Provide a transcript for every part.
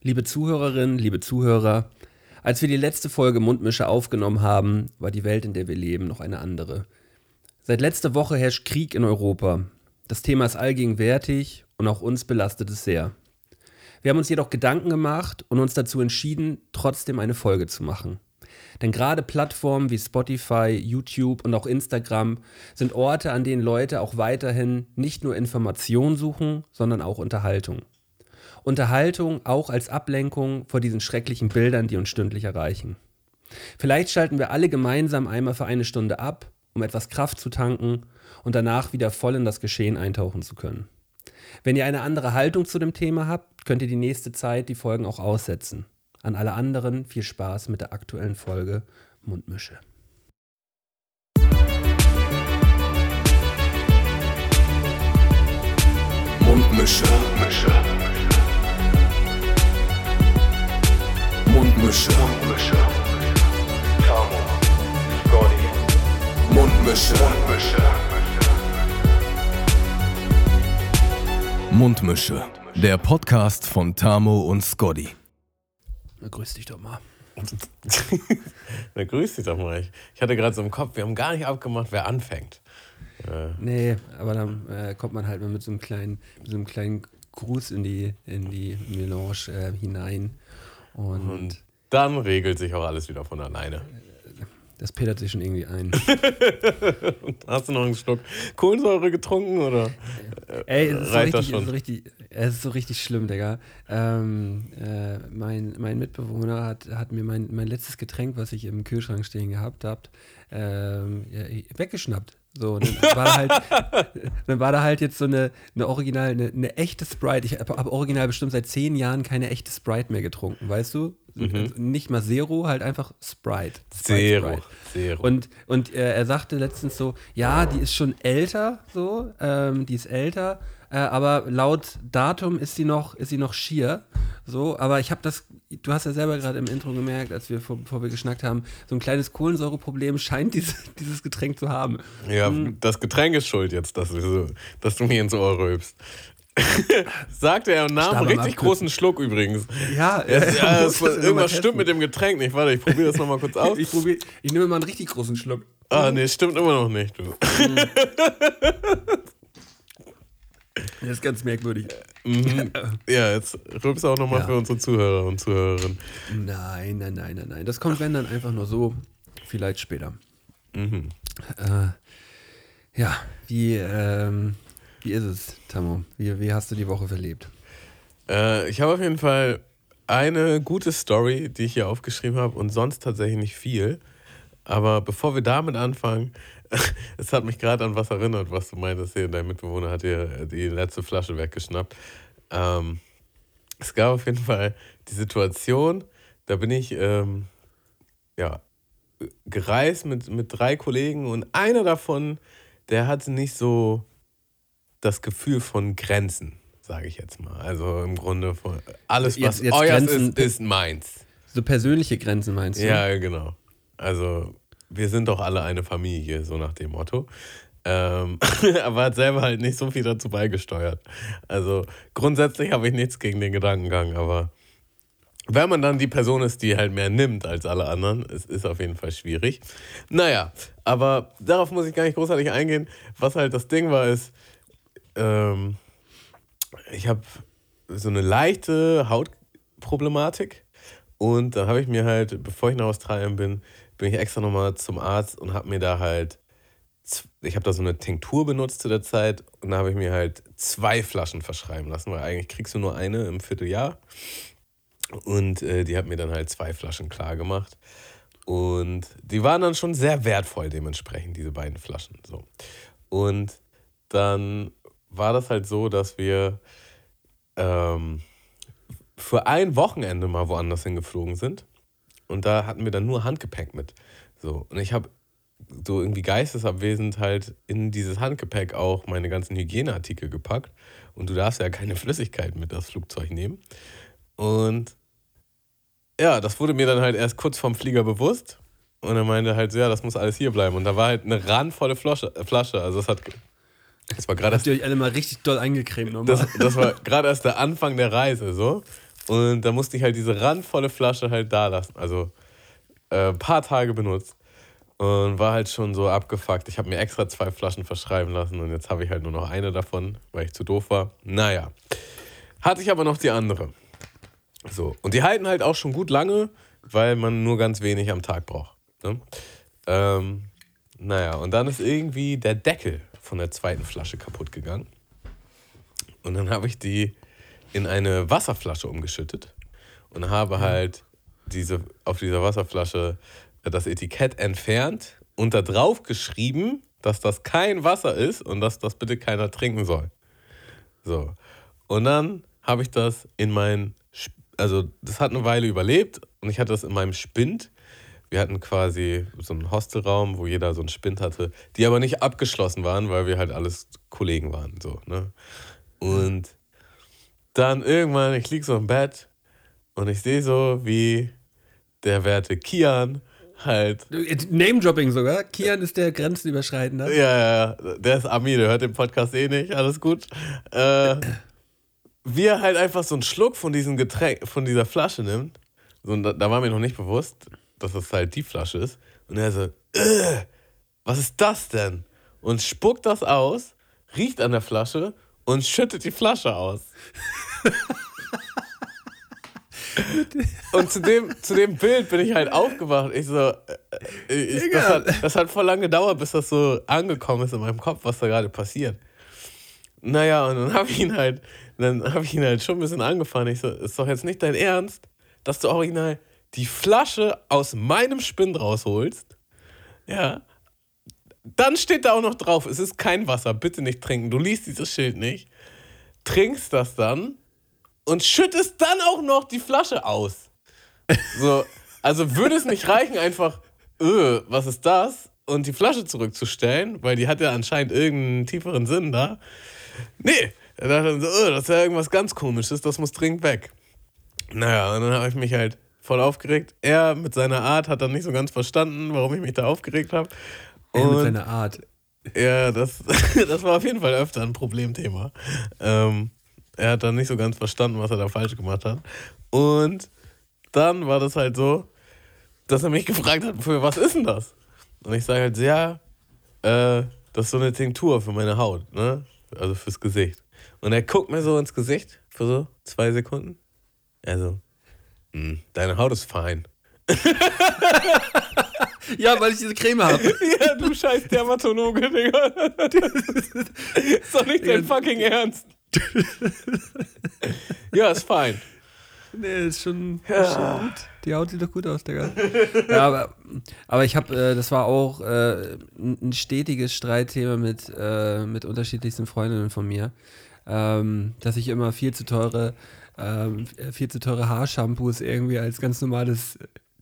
Liebe Zuhörerinnen, liebe Zuhörer, als wir die letzte Folge Mundmische aufgenommen haben, war die Welt, in der wir leben, noch eine andere. Seit letzter Woche herrscht Krieg in Europa. Das Thema ist allgegenwärtig und auch uns belastet es sehr. Wir haben uns jedoch Gedanken gemacht und uns dazu entschieden, trotzdem eine Folge zu machen. Denn gerade Plattformen wie Spotify, YouTube und auch Instagram sind Orte, an denen Leute auch weiterhin nicht nur Information suchen, sondern auch Unterhaltung. Unterhaltung auch als Ablenkung vor diesen schrecklichen Bildern, die uns stündlich erreichen. Vielleicht schalten wir alle gemeinsam einmal für eine Stunde ab, um etwas Kraft zu tanken und danach wieder voll in das Geschehen eintauchen zu können. Wenn ihr eine andere Haltung zu dem Thema habt, könnt ihr die nächste Zeit die Folgen auch aussetzen. An alle anderen viel Spaß mit der aktuellen Folge Mundmische. Mundmische. Mundmische. Mundmische. Mundmische. Tamo. Scotty. Mundmische. Mundmische. Mundmische. Der Podcast von Tamo und Scotty. Na, grüß dich doch mal. Na, grüß dich doch mal. Ich, hatte gerade so im Kopf, wir haben gar nicht abgemacht, wer anfängt. Äh. Nee, aber dann äh, kommt man halt mal mit so einem kleinen, mit so einem kleinen Gruß in die, in die Melange äh, hinein. Und, Und dann regelt sich auch alles wieder von alleine. Das petert sich schon irgendwie ein. Hast du noch einen Schluck Kohlensäure getrunken oder Ey, es ist, so richtig, ist so richtig, es ist so richtig schlimm, Digga. Ähm, äh, mein, mein Mitbewohner hat, hat mir mein, mein letztes Getränk, was ich im Kühlschrank stehen gehabt habe, ähm, ja, weggeschnappt. So, dann war, da halt, dann war da halt jetzt so eine, eine original, eine, eine echte Sprite. Ich habe hab original bestimmt seit zehn Jahren keine echte Sprite mehr getrunken, weißt du? Mhm. Also nicht mal Zero, halt einfach Sprite. Sprite Zero. Sprite. Zero. Und, und äh, er sagte letztens so, ja, die ist schon älter, so, ähm, die ist älter, äh, aber laut Datum ist sie noch, ist sie noch schier. So, aber ich habe das, du hast ja selber gerade im Intro gemerkt, als wir vor, bevor wir geschnackt haben, so ein kleines Kohlensäureproblem scheint diese, dieses Getränk zu haben. Ja, hm. das Getränk ist schuld jetzt, dass du, so, dass du mir ins Ohr rülpst. Sagte er und nahm einen richtig großen Schluck übrigens. Ja, ja, ja das irgendwas stimmt mit dem Getränk nicht. Warte, ich probiere das nochmal kurz aus. Ich, probier, ich nehme mal einen richtig großen Schluck. Ah, nee, stimmt immer noch nicht, du. Das ist ganz merkwürdig. Mhm. Ja, jetzt rülpst auch nochmal ja. für unsere Zuhörer und Zuhörerinnen. Nein, nein, nein, nein, nein. Das kommt, wenn dann einfach nur so, vielleicht später. Mhm. Äh, ja, wie, ähm, wie ist es, Tammo? Wie, wie hast du die Woche verlebt? Äh, ich habe auf jeden Fall eine gute Story, die ich hier aufgeschrieben habe und sonst tatsächlich nicht viel. Aber bevor wir damit anfangen, es hat mich gerade an was erinnert, was du meintest hier. Dein Mitbewohner hat dir die letzte Flasche weggeschnappt. Ähm, es gab auf jeden Fall die Situation, da bin ich ähm, ja, gereist mit, mit drei Kollegen und einer davon, der hatte nicht so das Gefühl von Grenzen, sage ich jetzt mal. Also im Grunde von alles, was jetzt, jetzt euer ist, ist meins. So persönliche Grenzen meinst du? Ja, genau. Also wir sind doch alle eine Familie, so nach dem Motto. Ähm, aber hat selber halt nicht so viel dazu beigesteuert. Also grundsätzlich habe ich nichts gegen den Gedankengang, aber wenn man dann die Person ist, die halt mehr nimmt als alle anderen, es ist auf jeden Fall schwierig. Naja, aber darauf muss ich gar nicht großartig eingehen. Was halt das Ding war, ist, ähm, ich habe so eine leichte Hautproblematik und da habe ich mir halt, bevor ich nach Australien bin, bin ich extra nochmal zum Arzt und habe mir da halt, ich habe da so eine Tinktur benutzt zu der Zeit und da habe ich mir halt zwei Flaschen verschreiben lassen, weil eigentlich kriegst du nur eine im Vierteljahr. Und äh, die hat mir dann halt zwei Flaschen klar gemacht. Und die waren dann schon sehr wertvoll dementsprechend, diese beiden Flaschen. So. Und dann war das halt so, dass wir ähm, für ein Wochenende mal woanders hingeflogen sind. Und da hatten wir dann nur Handgepäck mit. So. Und ich habe so irgendwie geistesabwesend halt in dieses Handgepäck auch meine ganzen Hygieneartikel gepackt. Und du darfst ja keine Flüssigkeit mit das Flugzeug nehmen. Und ja, das wurde mir dann halt erst kurz vorm Flieger bewusst. Und er meinte halt, ja, das muss alles hier bleiben. Und da war halt eine randvolle Flasche. Also es hat. Das war gerade. Habt ihr euch alle mal richtig doll eingecremt nochmal? Das, das war gerade erst der Anfang der Reise, so. Und da musste ich halt diese randvolle Flasche halt da lassen. Also äh, ein paar Tage benutzt. Und war halt schon so abgefuckt. Ich habe mir extra zwei Flaschen verschreiben lassen und jetzt habe ich halt nur noch eine davon, weil ich zu doof war. Naja. Hatte ich aber noch die andere. So. Und die halten halt auch schon gut lange, weil man nur ganz wenig am Tag braucht. Ne? Ähm, naja, und dann ist irgendwie der Deckel von der zweiten Flasche kaputt gegangen. Und dann habe ich die in eine Wasserflasche umgeschüttet und habe halt diese, auf dieser Wasserflasche das Etikett entfernt und da drauf geschrieben, dass das kein Wasser ist und dass das bitte keiner trinken soll. So. Und dann habe ich das in mein, also das hat eine Weile überlebt und ich hatte das in meinem Spind. Wir hatten quasi so einen Hostelraum, wo jeder so einen Spind hatte, die aber nicht abgeschlossen waren, weil wir halt alles Kollegen waren. So, ne? Und dann irgendwann, ich liege so im Bett und ich sehe so, wie der werte Kian halt. Name-Dropping sogar. Kian ist der Grenzüberschreitende. Ja, ja, der ist Ami, der hört den Podcast eh nicht, alles gut. Äh, wie er halt einfach so einen Schluck von diesem Getränk, von dieser Flasche nimmt. So, da, da, war mir noch nicht bewusst, dass das halt die Flasche ist. Und er so, was ist das denn? Und spuckt das aus, riecht an der Flasche und schüttet die Flasche aus. Und zu dem, zu dem Bild bin ich halt aufgewacht. Ich so, äh, ich, das, hat, das hat voll lange gedauert, bis das so angekommen ist in meinem Kopf, was da gerade passiert. Naja, und dann habe ich ihn halt, dann habe ich ihn halt schon ein bisschen angefahren. Ich so, ist doch jetzt nicht dein Ernst, dass du original die Flasche aus meinem Spind rausholst. Ja. Dann steht da auch noch drauf, es ist kein Wasser, bitte nicht trinken. Du liest dieses Schild nicht. Trinkst das dann und schüttest dann auch noch die Flasche aus. So, also würde es nicht reichen, einfach, öh, was ist das? Und die Flasche zurückzustellen, weil die hat ja anscheinend irgendeinen tieferen Sinn da. Nee, er dachte dann so, öh, das ist ja irgendwas ganz komisches, das muss dringend weg. Naja, und dann habe ich mich halt voll aufgeregt. Er mit seiner Art hat dann nicht so ganz verstanden, warum ich mich da aufgeregt habe. Er mit seiner Art. Ja, das, das war auf jeden Fall öfter ein Problemthema. Ähm, er hat dann nicht so ganz verstanden, was er da falsch gemacht hat. Und dann war das halt so, dass er mich gefragt hat, für was ist denn das? Und ich sage halt, ja, äh, das ist so eine Tinktur für meine Haut, ne? Also fürs Gesicht. Und er guckt mir so ins Gesicht für so zwei Sekunden. Also, hm, deine Haut ist fein. ja, weil ich diese Creme habe. ja, du scheiß Dermatologe, Digga. ist doch nicht dein fucking Ernst. ja, ist fein. Nee, ist schon, ja. schon, gut. Die Haut sieht doch gut aus, Digga. ja, aber, aber ich habe, äh, das war auch äh, ein stetiges Streitthema mit, äh, mit unterschiedlichsten Freundinnen von mir, ähm, dass ich immer viel zu teure, ähm, viel zu teure Haarshampoos irgendwie als ganz normales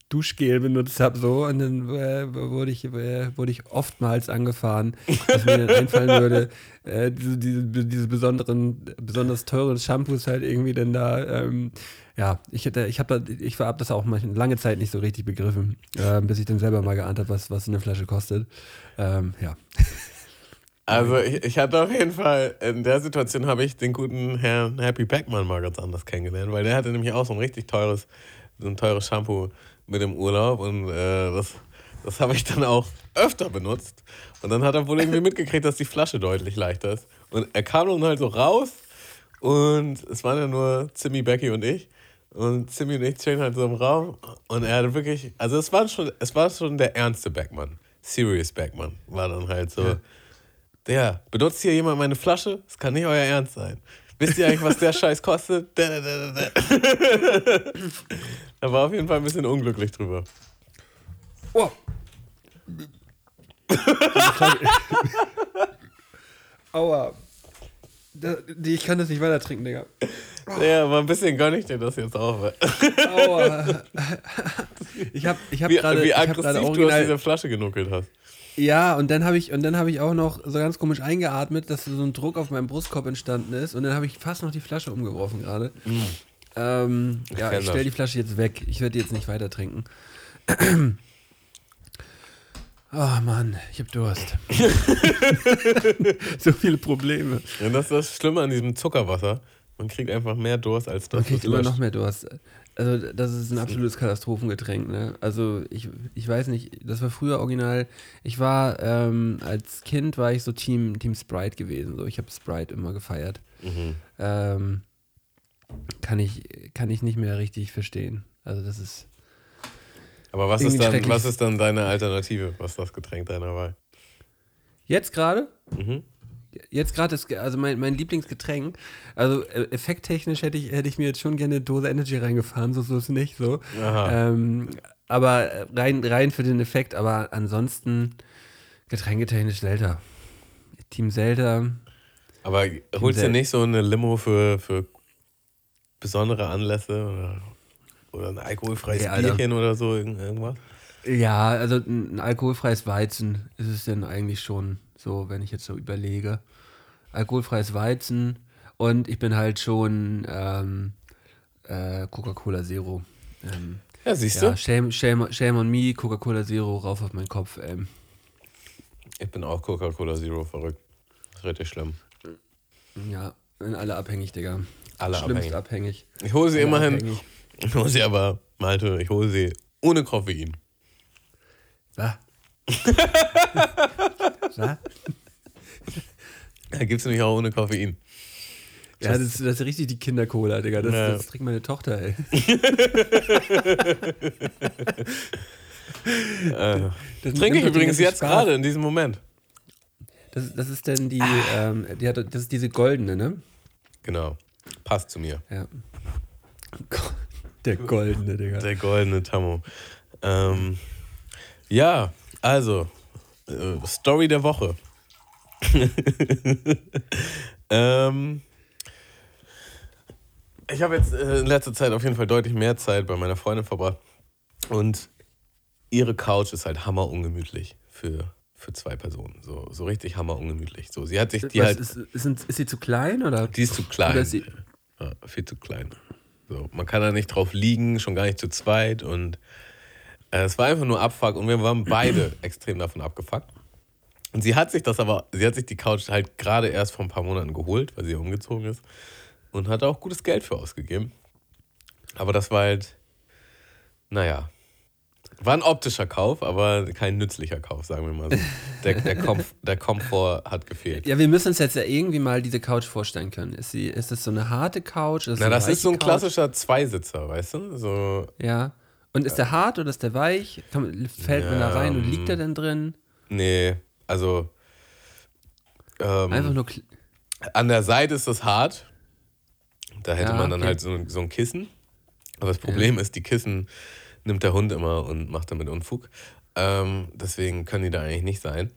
Duschgel benutzt habe, so, und dann äh, wurde, ich, äh, wurde ich oftmals angefahren, dass mir dann einfallen würde, äh, diese, diese, diese, besonderen, besonders teuren Shampoos halt irgendwie denn da, ähm, ja, ich hätte, ich habe ich habe das auch manchmal lange Zeit nicht so richtig begriffen, äh, bis ich dann selber mal geahnt habe, was, was eine Flasche kostet. Ähm, ja. Also ich, ich, hatte auf jeden Fall, in der Situation habe ich den guten Herrn Happy Beckmann mal ganz anders kennengelernt, weil der hatte nämlich auch so ein richtig teures, so ein teures Shampoo mit dem Urlaub und äh, das, das habe ich dann auch öfter benutzt. Und dann hat er wohl irgendwie mitgekriegt, dass die Flasche deutlich leichter ist. Und er kam dann halt so raus und es waren ja nur Zimmy, Becky und ich. Und Zimmy und ich chillen halt so im Raum und er hatte wirklich, also es war schon, es war schon der ernste Backman. Serious Backman war dann halt so. Ja. Der, benutzt hier jemand meine Flasche? Das kann nicht euer Ernst sein. Wisst ihr eigentlich, was der Scheiß kostet? Er war auf jeden Fall ein bisschen unglücklich drüber. Oh. Aua. Ich kann das nicht weiter trinken, Digga. Ja, aber ein bisschen gönn ich dir das jetzt auch. Aua. Ich hab, ich hab gerade. Wie aggressiv hab du aus dieser Flasche genuckelt hast. Ja, und dann habe ich, und ich auch noch so ganz komisch eingeatmet, dass so ein Druck auf meinem Brustkorb entstanden ist. Und dann habe ich fast noch die Flasche umgeworfen gerade. Mm. Ähm, ja, ich stelle die Flasche jetzt weg. Ich werde die jetzt nicht weiter trinken. Oh Mann, ich habe Durst. so viele Probleme. Ja, das ist das Schlimme an diesem Zuckerwasser. Man kriegt einfach mehr Durst als das. Man kriegt immer löscht. noch mehr Durst. Also das ist ein absolutes Katastrophengetränk, ne? Also ich, ich weiß nicht, das war früher original. Ich war, ähm, als Kind war ich so Team, Team Sprite gewesen. So. Ich habe Sprite immer gefeiert. Mhm. Ähm, kann, ich, kann ich nicht mehr richtig verstehen. Also das ist. Aber was ist, dann, was ist dann deine Alternative? Was ist das Getränk deiner Wahl? Jetzt gerade? Mhm. Jetzt gerade ist, also mein, mein Lieblingsgetränk, also äh, effekttechnisch hätte ich, hätte ich mir jetzt schon gerne eine Dose Energy reingefahren, so so ist nicht so. Ähm, aber rein, rein für den Effekt, aber ansonsten getränketechnisch Zelda. Team Zelda. Aber holst du nicht so eine Limo für, für besondere Anlässe oder, oder ein alkoholfreies Alter. Bierchen oder so, irgend- irgendwas? Ja, also ein, alkoholfreies Weizen ist es denn eigentlich schon so, wenn ich jetzt so überlege. Alkoholfreies Weizen und ich bin halt schon ähm, äh, Coca-Cola Zero. Ähm, Ja, siehst ja, du? shame, shame, shame on me, Coca-Cola Zero rauf auf meinen Kopf. Ähm. Ich bin auch Coca-Cola Zero verrückt. Das ist richtig schlimm. Ja, sind alle abhängig, Digga. Alle Schlimmst abhängig. Ich hole sie Alle immerhin. abhängig. Ich hole sie aber, Malte, ich hole sie ohne Koffein. Was? Was? Da gibt es nämlich auch ohne Koffein. Ja, das, ist- das ist richtig die Kindercola, Digga. Das, Ja. das trinkt meine Tochter, ey. Äh, Das trinke ich übrigens jetzt Spaß. gerade in diesem Moment. Das, das ist denn die, ähm, die hat, das ist diese goldene, ne? Genau. Passt zu mir. Ja. Der goldene, Digga. Der goldene Tammo. Ähm, ja, also, äh, Story der Woche. ähm, ich habe jetzt äh, in letzter Zeit auf jeden Fall deutlich mehr Zeit bei meiner Freundin verbracht. Und ihre Couch ist halt hammer ungemütlich für, für zwei Personen. So, so richtig hammer ungemütlich. So, sie hat sich die Was, halt. ist, ist, ist sie zu klein oder? Die ist zu klein. Ist ja, viel zu klein. So, man kann da nicht drauf liegen, schon gar nicht zu zweit. Und äh, es war einfach nur Abfuck und wir waren beide extrem davon abgefuckt. Und sie hat sich das aber, sie hat sich die Couch halt gerade erst vor ein paar Monaten geholt, weil sie umgezogen ist. Und hat auch gutes Geld für ausgegeben. Aber das war halt, naja, war ein optischer Kauf, aber kein nützlicher Kauf, sagen wir mal so. Der, der, Komf der Komfort hat gefehlt. Ja, wir müssen uns jetzt ja irgendwie mal diese Couch vorstellen können. Ist, sie, ist das so eine harte Couch? Ist Na, das ist so ein Couch? klassischer Zweisitzer, weißt du? So, Ja. Und ist der hart oder ist der weich? Fällt man da rein und liegt er denn drin? nee, also ähm, Einfach nur. an der Seite ist das hart. Da hätte Ja, man dann okay. halt so, so ein Kissen. Aber das Problem ist, die Kissen nimmt der Hund immer und macht damit Unfug. Ähm, deswegen können die da eigentlich nicht sein.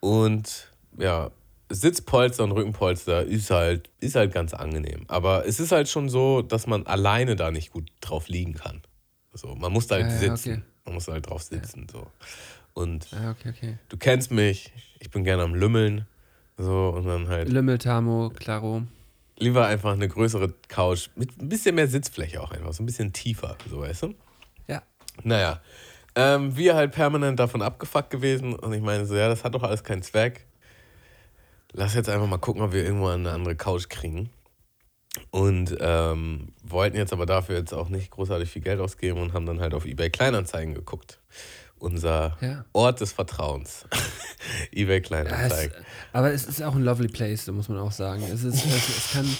Und ja, Sitzpolster und Rückenpolster ist halt, ist halt ganz angenehm. Aber es ist halt schon so, dass man alleine da nicht gut drauf liegen kann. So, man muss da halt Ja, ja, sitzen. okay. Man muss halt drauf sitzen. So. Und Ah, okay, okay. du kennst mich, ich bin gerne am Lümmeln. So, und dann halt Lümmel, Tamo, Claro. lieber einfach eine größere Couch mit ein bisschen mehr Sitzfläche auch einfach, so ein bisschen tiefer, so weißt du? Ja. Naja, ähm, wir halt permanent davon abgefuckt gewesen und ich meine so, ja, das hat doch alles keinen Zweck. Lass jetzt einfach mal gucken, ob wir irgendwo eine andere Couch kriegen. Und ähm, wollten jetzt aber dafür jetzt auch nicht großartig viel Geld ausgeben und haben dann halt auf eBay Kleinanzeigen geguckt. Unser Ja. Ort des Vertrauens. eBay Ja, es, Kleinanzeigen. aber es ist auch ein lovely place, so muss man auch sagen. Es ist, es, es kann,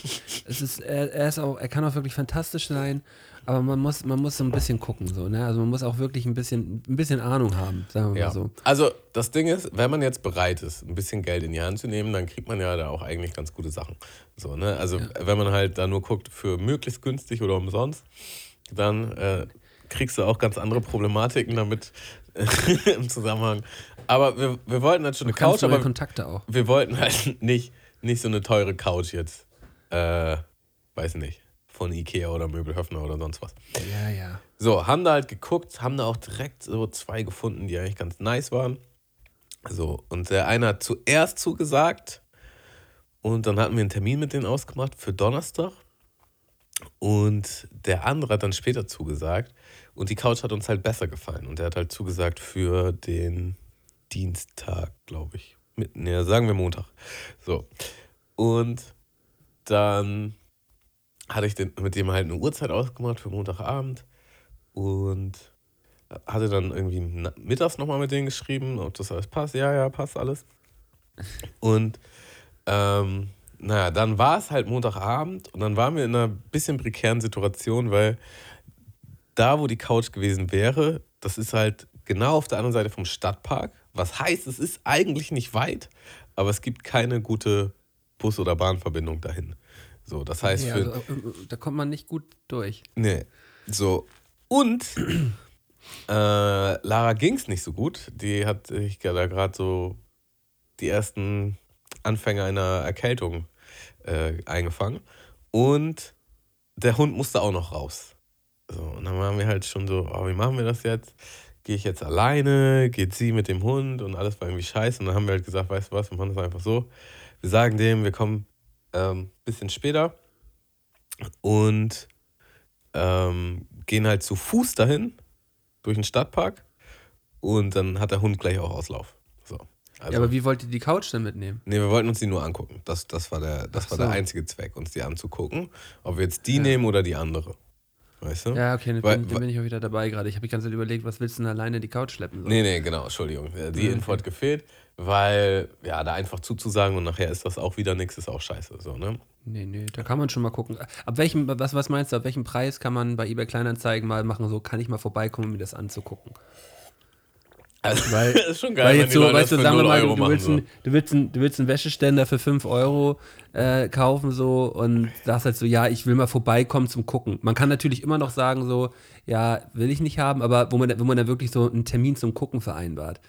es ist, er, er ist auch, er kann auch wirklich fantastisch sein, aber man muss, man muss so ein bisschen gucken, so, ne? Also man muss auch wirklich ein bisschen, ein bisschen Ahnung haben, sagen wir Ja. mal so. Also das Ding ist, wenn man jetzt bereit ist, ein bisschen Geld in die Hand zu nehmen, dann kriegt man ja da auch eigentlich ganz gute Sachen. So, ne? Also wenn man halt da nur guckt für möglichst günstig oder umsonst, dann äh, kriegst du auch ganz andere Problematiken damit im Zusammenhang. Aber wir, wir wollten halt schon eine Couch, aber Kontakte auch. wir wollten halt nicht, nicht so eine teure Couch jetzt. Äh, weiß nicht. Von Ikea oder Möbelhöfner oder sonst was. Ja, ja. So, haben da halt geguckt, haben da auch direkt so zwei gefunden, die eigentlich ganz nice waren. So, und der eine hat zuerst zugesagt und dann hatten wir einen Termin mit denen ausgemacht für Donnerstag. Und der andere hat dann später zugesagt und die Couch hat uns halt besser gefallen. Und der hat halt zugesagt für den Dienstag, glaube ich. Mit, ne, sagen wir Montag. So. Und dann hatte ich den, mit dem halt eine Uhrzeit ausgemacht für Montagabend und hatte dann irgendwie mittags nochmal mit denen geschrieben, ob das alles passt. Ja, ja, passt alles. Und ähm, naja, dann war es halt Montagabend und dann waren wir in einer bisschen prekären Situation, weil da, wo die Couch gewesen wäre, das ist halt genau auf der anderen Seite vom Stadtpark. Was heißt, es ist eigentlich nicht weit, aber es gibt keine gute Bus- oder Bahnverbindung dahin. So, das heißt, ja, also, äh, da kommt man nicht gut durch. Nee. So. Und äh, Lara ging es nicht so gut. Die hat ich da gerade so die ersten Anfänge einer Erkältung äh, eingefangen. Und der Hund musste auch noch raus. So, und dann waren wir halt schon so, oh, wie machen wir das jetzt? Gehe ich jetzt alleine? Geht sie mit dem Hund? Und alles war irgendwie scheiße. Und dann haben wir halt gesagt, weißt du was, wir machen das einfach so. Wir sagen dem, wir kommen ähm, bisschen später und ähm, gehen halt zu Fuß dahin, durch den Stadtpark. Und dann hat der Hund gleich auch Auslauf. So. Also, ja, aber wie wollt ihr die Couch denn mitnehmen? Nee, wir wollten uns die nur angucken. Das, das war, der, das war so. der einzige Zweck, uns die anzugucken. Ob wir jetzt die ja. nehmen oder die andere. Weißt du? Ja, okay, dann, Weil, bin ich auch wieder dabei gerade. Ich habe die ganze Zeit überlegt, was willst du denn alleine die Couch schleppen? So? Nee, nee, genau, Entschuldigung. Die mhm. Info hat gefehlt, weil, ja, da einfach zuzusagen und nachher ist das auch wieder nichts, ist auch scheiße, so, ne? Nee, nee, da kann man schon mal gucken. Ab welchem, was, was meinst du, ab welchem Preis kann man bei eBay Kleinanzeigen mal machen, so kann ich mal vorbeikommen, um mir das anzugucken? Also, weil, das ist schon geil, weil jetzt so, weißt du, sagen wir mal, du, du, willst ein, du, willst ein, du willst einen Wäscheständer für 5 Euro äh, kaufen so und sagst halt so, ja, ich will mal vorbeikommen zum Gucken. Man kann natürlich immer noch sagen so, ja, will ich nicht haben, aber wo man, wo man dann wirklich so einen Termin zum Gucken vereinbart.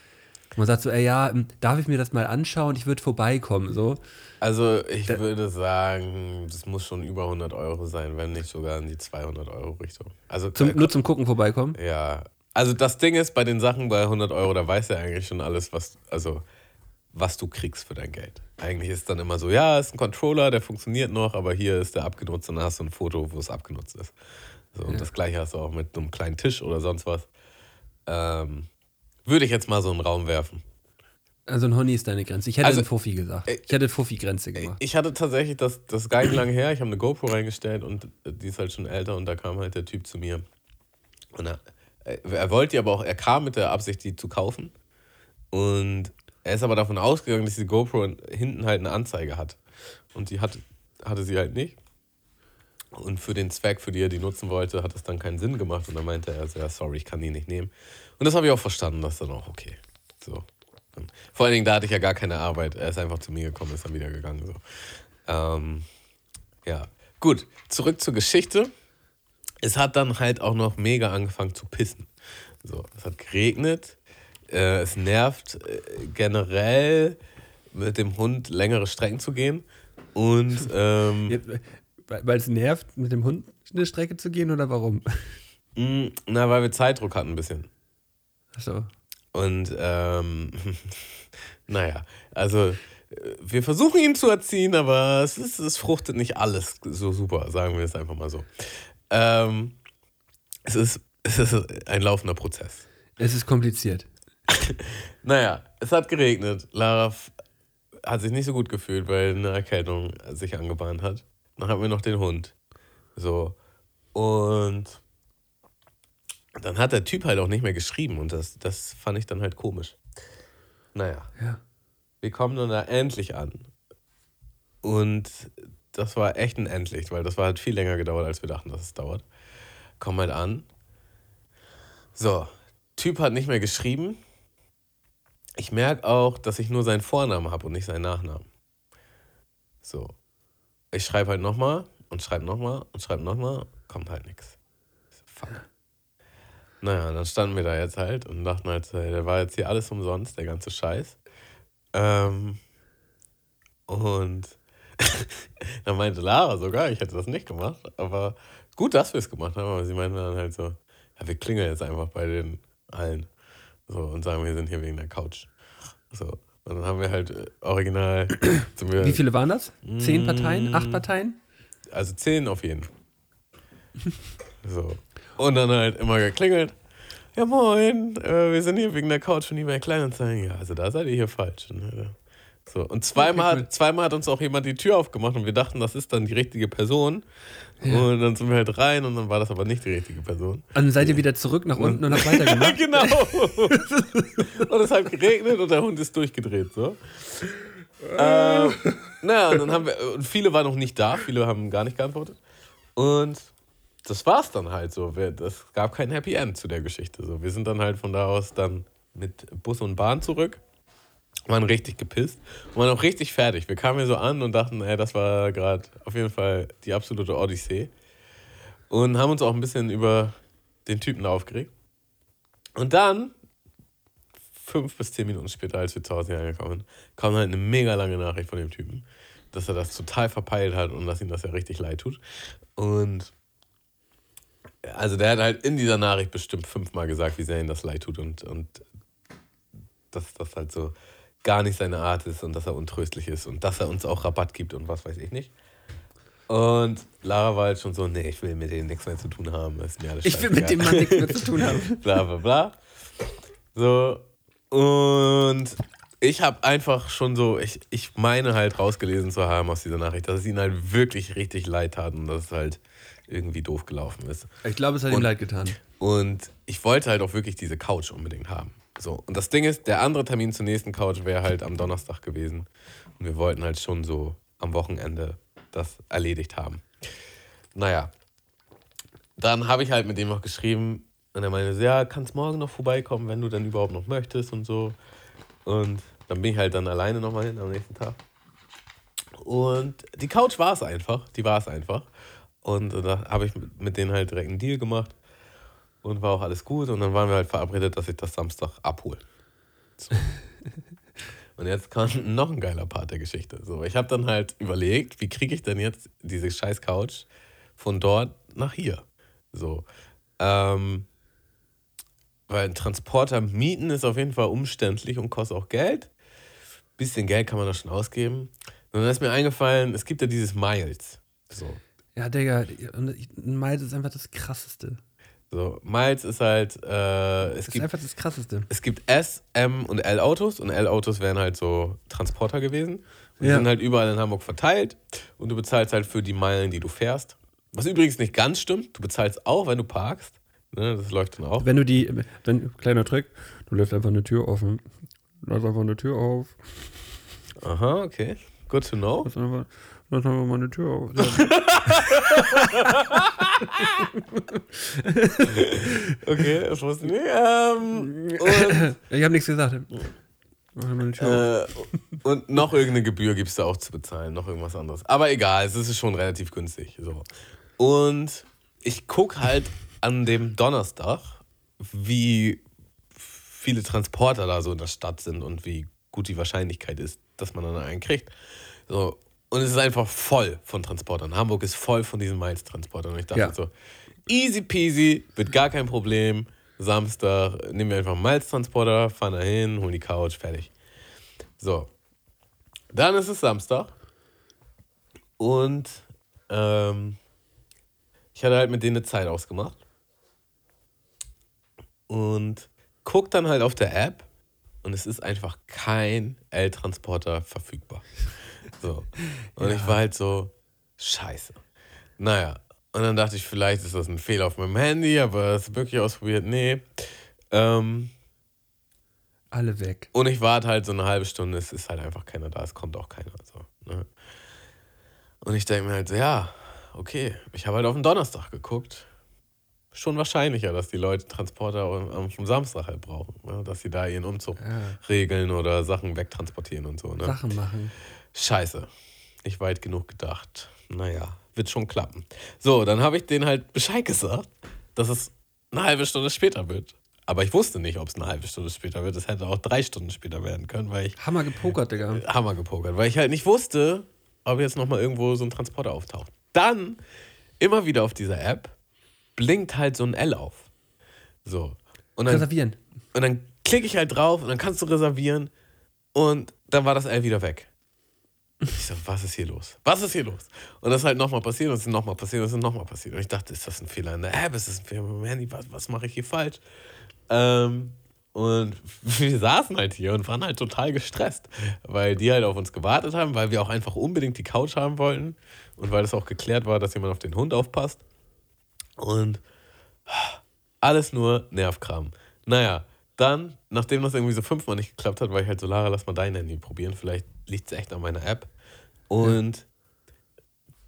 Man sagt so, ey, ja, hm, darf ich mir das mal anschauen? Ich würde vorbeikommen, so. Also ich da, würde sagen, das muss schon über 100 Euro sein, wenn nicht sogar in die 200 Euro Richtung. Also zum, nur zum Gucken vorbeikommen? Ja, also das Ding ist, bei den Sachen bei 100 Euro, da weiß er eigentlich schon alles, was, also, was du kriegst für dein Geld. Eigentlich ist dann immer so, ja, ist ein Controller, der funktioniert noch, aber hier ist der abgenutzt und dann hast du ein Foto, wo es abgenutzt ist. So, und das gleiche hast du auch mit einem kleinen Tisch oder sonst was. Ähm, würde ich jetzt mal so einen Raum werfen. Also ein Honey ist deine Grenze. Ich hätte also, einen Fuffi gesagt. Äh, ich hätte Fuffi-Grenze gemacht. Ich hatte tatsächlich das, das gar nicht lange her. Ich habe eine GoPro reingestellt und die ist halt schon älter und da kam halt der Typ zu mir. Und er, äh, er wollte die aber auch, er kam mit der Absicht, die zu kaufen. Und er ist aber davon ausgegangen, dass die GoPro hinten halt eine Anzeige hat. Und die hat, hatte sie halt nicht. Und für den Zweck, für den er die nutzen wollte, hat es dann keinen Sinn gemacht. Und dann meinte er, ja, sorry, ich kann die nicht nehmen. Und das habe ich auch verstanden, das ist dann auch okay. So. Vor allen Dingen, da hatte ich ja gar keine Arbeit. Er ist einfach zu mir gekommen, ist dann wieder gegangen. So. Ähm, ja, gut. Zurück zur Geschichte es hat dann halt auch noch mega angefangen zu pissen. So, es hat geregnet, äh, es nervt äh, generell mit dem Hund längere Strecken zu gehen und ähm, weil es nervt, mit dem Hund eine Strecke zu gehen oder warum? Mm, na, weil wir Zeitdruck hatten ein bisschen. Ach so. Und ähm, naja, also äh, wir versuchen ihn zu erziehen, aber es, ist, es fruchtet nicht alles so super, sagen wir es einfach mal so. Ähm, es, ist, es ist ein laufender Prozess. Es ist kompliziert. naja, es hat geregnet. Lara hat sich nicht so gut gefühlt, weil eine Erkältung sich angebahnt hat. Dann hatten wir noch den Hund. So. Und dann hat der Typ halt auch nicht mehr geschrieben und das, das fand ich dann halt komisch. Naja. Ja. Wir kommen dann da endlich an. Und das war echt ein Endlich, weil das war halt viel länger gedauert, als wir dachten, dass es dauert. Komm halt an. So, Typ hat nicht mehr geschrieben. Ich merke auch, dass ich nur seinen Vornamen habe und nicht seinen Nachnamen. So. Ich schreibe halt nochmal und schreibe nochmal und schreibe nochmal. Kommt halt nichts. Fuck. Naja, dann standen wir da jetzt halt und dachten halt, der war jetzt hier alles umsonst, der ganze Scheiß. Ähm, und dann meinte Lara sogar, ich hätte das nicht gemacht, aber gut, dass wir es gemacht haben, aber sie meinte dann halt so, ja, wir klingeln jetzt einfach bei den allen so, und sagen, wir sind hier wegen der Couch. So. Und dann haben wir halt äh, original. Wie viele waren das? Zehn Parteien? Acht Parteien? Also zehn auf jeden. so. Und dann halt immer geklingelt. Ja, moin, äh, wir sind hier wegen der Couch von eBay Kleinanzeigen. Ja, also da seid ihr hier falsch. Äh, So, und zweimal, hat, zweimal hat uns auch jemand die Tür aufgemacht und wir dachten, das ist dann die richtige Person. Ja. Und dann sind wir halt rein und dann war das aber nicht die richtige Person. Und dann seid ihr wieder zurück nach unten und, und habt weitergemacht. genau. und es hat geregnet und der Hund ist durchgedreht. So. ähm, naja, und dann haben wir, und viele waren noch nicht da, viele haben gar nicht geantwortet. Und das war's dann halt so. Es gab kein Happy End zu der Geschichte. So. Wir sind dann halt von da aus dann mit Bus und Bahn zurück waren richtig gepisst und waren auch richtig fertig. Wir kamen hier so an und dachten, ey, das war gerade auf jeden Fall die absolute Odyssee. Und haben uns auch ein bisschen über den Typen aufgeregt. Und dann, fünf bis zehn Minuten später, als wir zu Hause angekommen sind, kam halt eine mega lange Nachricht von dem Typen, dass er das total verpeilt hat und dass ihm das ja richtig leid tut. Und also der hat halt in dieser Nachricht bestimmt fünfmal gesagt, wie sehr ihm das leid tut und, und dass das halt so gar nicht seine Art ist und dass er untröstlich ist und dass er uns auch Rabatt gibt und was weiß ich nicht. Und Lara war halt schon so, nee, ich will mit denen nichts mehr zu tun haben. Ist mir alles ich will mit dem Mann nichts mehr zu tun haben. bla bla bla. So, und ich habe einfach schon so, ich, ich meine halt rausgelesen zu haben aus dieser Nachricht, dass es ihnen halt wirklich richtig leid tat und dass es halt irgendwie doof gelaufen ist. Ich glaube, es hat und, ihm leid getan. Und ich wollte halt auch wirklich diese Couch unbedingt haben. So, und das Ding ist, der andere Termin zur nächsten Couch wäre halt am Donnerstag gewesen. Und wir wollten halt schon so am Wochenende das erledigt haben. Naja, dann habe ich halt mit dem noch geschrieben und er meinte, ja, kannst morgen noch vorbeikommen, wenn du dann überhaupt noch möchtest und so. Und dann bin ich halt dann alleine nochmal hin am nächsten Tag. Und die Couch war es einfach, die war es einfach. Und da habe ich mit denen halt direkt einen Deal gemacht und war auch alles gut. Und dann waren wir halt verabredet, dass ich das Samstag abhole. So. und jetzt kam noch ein geiler Part der Geschichte. So, ich habe dann halt überlegt, wie kriege ich denn jetzt diese scheiß Couch von dort nach hier? So. Ähm, weil ein Transporter mieten ist auf jeden Fall umständlich und kostet auch Geld. Bisschen Geld kann man da schon ausgeben. Und dann ist mir eingefallen, es gibt ja dieses Miles. So. Ja, Digga, Miles ist einfach das krasseste. So, Miles ist halt. Äh, es das ist gibt, einfach das Krasseste. Es gibt S, M und L Autos und L Autos wären halt so Transporter gewesen. Und die ja. sind halt überall in Hamburg verteilt und du bezahlst halt für die Meilen, die du fährst. Was übrigens nicht ganz stimmt, du bezahlst auch, wenn du parkst. Ne, das läuft dann auch. Wenn du die, wenn, kleiner Trick, du lässt einfach eine Tür offen. Lass einfach eine Tür auf. Aha, okay. Good to know. Einfach, lass einfach mal eine Tür auf. okay, das wusste ich nicht. Ähm, ich habe nichts gesagt. Äh, und noch irgendeine Gebühr gibt es da auch zu bezahlen, noch irgendwas anderes. Aber egal, es ist schon relativ günstig. So. Und ich gucke halt an dem Donnerstag, wie viele Transporter da so in der Stadt sind und wie gut die Wahrscheinlichkeit ist, dass man dann einen kriegt. So, und es ist einfach voll von Transportern. Hamburg ist voll von diesen Miles-Transportern. Und ich dachte ja. so, easy peasy, wird gar kein Problem. Samstag nehmen wir einfach einen Miles-Transporter, fahren da hin, holen die Couch, fertig. So. Dann ist es Samstag. Und ähm, ich hatte halt mit denen eine Zeit ausgemacht. Und guck dann halt auf der App und es ist einfach kein L-Transporter verfügbar. So. Und ja. ich war halt so, scheiße. Naja, und dann dachte ich, vielleicht ist das ein Fehler auf meinem Handy, aber es wirklich ausprobiert, nee. Ähm, Alle weg. Und ich warte halt so eine halbe Stunde, es ist halt einfach keiner da, es kommt auch keiner. So, ne? Und ich denke mir halt so, ja, okay, ich habe halt auf den Donnerstag geguckt. Schon wahrscheinlicher, dass die Leute Transporter am, am Samstag halt brauchen. Ne? Dass sie da ihren Umzug ja. regeln oder Sachen wegtransportieren und so. Ne? Sachen machen. Scheiße. Nicht weit genug gedacht. Naja, wird schon klappen. So, dann habe ich denen halt Bescheid gesagt, dass es eine halbe Stunde später wird. Aber ich wusste nicht, ob es eine halbe Stunde später wird. Es hätte auch drei Stunden später werden können, weil ich. Hammer gepokert, Digga. Hammer gepokert, weil ich halt nicht wusste, ob jetzt nochmal irgendwo so ein Transporter auftaucht. Dann, immer wieder auf dieser App, blinkt halt so ein L auf. So. Und dann, reservieren. Und dann klicke ich halt drauf und dann kannst du reservieren und dann war das L wieder weg. Ich so, was ist hier los? Was ist hier los? Und das ist halt nochmal passiert und es ist nochmal passiert und es ist nochmal passiert. Und ich dachte, ist das ein Fehler in der App? Ist das ein Fehler im Handy? Was, was mache ich hier falsch? Ähm, Und wir saßen halt hier und waren halt total gestresst, weil die halt auf uns gewartet haben, weil wir auch einfach unbedingt die Couch haben wollten und weil es auch geklärt war, dass jemand auf den Hund aufpasst. Und alles nur Nervkram. Naja, dann, nachdem das irgendwie so fünfmal nicht geklappt hat, war ich halt so, Lara, lass mal dein Handy probieren. Vielleicht liegt es echt an meiner App. Und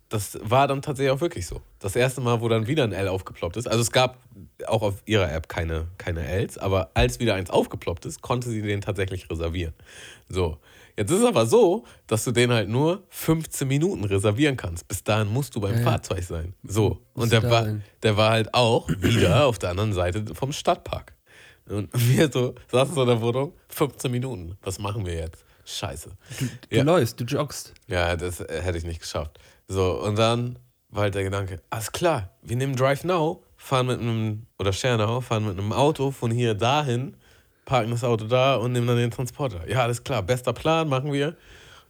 das war dann tatsächlich auch wirklich so. Das erste Mal, wo dann wieder ein L aufgeploppt ist, also es gab auch auf ihrer App keine, keine Ls, aber als wieder eins aufgeploppt ist, konnte sie den tatsächlich reservieren. So. Jetzt ist es aber so, dass du den halt nur 15 Minuten reservieren kannst. Bis dahin musst du beim Ja, ja. Fahrzeug sein. So. Und der war, sein. der war halt auch wieder auf der anderen Seite vom Stadtpark. Und wir so, saßen so in der Wohnung, 15 Minuten. Was machen wir jetzt? Scheiße. Du Ja. läufst, du joggst. Ja, das hätte ich nicht geschafft. So, und dann war halt der Gedanke, alles klar, wir nehmen Drive Now, fahren mit einem, oder Now, fahren mit einem Auto von hier dahin, parken das Auto da und nehmen dann den Transporter. Ja, alles klar, bester Plan, machen wir.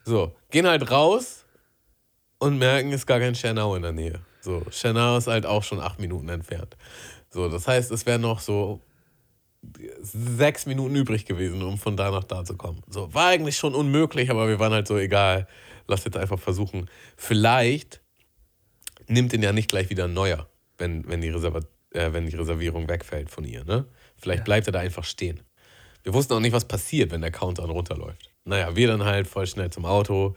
So, gehen halt raus und merken, ist gar kein Now in der Nähe. So, Now ist halt auch schon acht Minuten entfernt. So, das heißt, es wären noch so sechs Minuten übrig gewesen, um von da nach da zu kommen. So, war eigentlich schon unmöglich, aber wir waren halt so, egal, lass jetzt einfach versuchen. Vielleicht nimmt ihn ja nicht gleich wieder ein neuer, wenn, wenn, die, Reserva äh, wenn die Reservierung wegfällt von ihr. Ne? Vielleicht Ja. bleibt er da einfach stehen. Wir wussten auch nicht, was passiert, wenn der Countdown runterläuft. Naja, wir dann halt voll schnell zum Auto,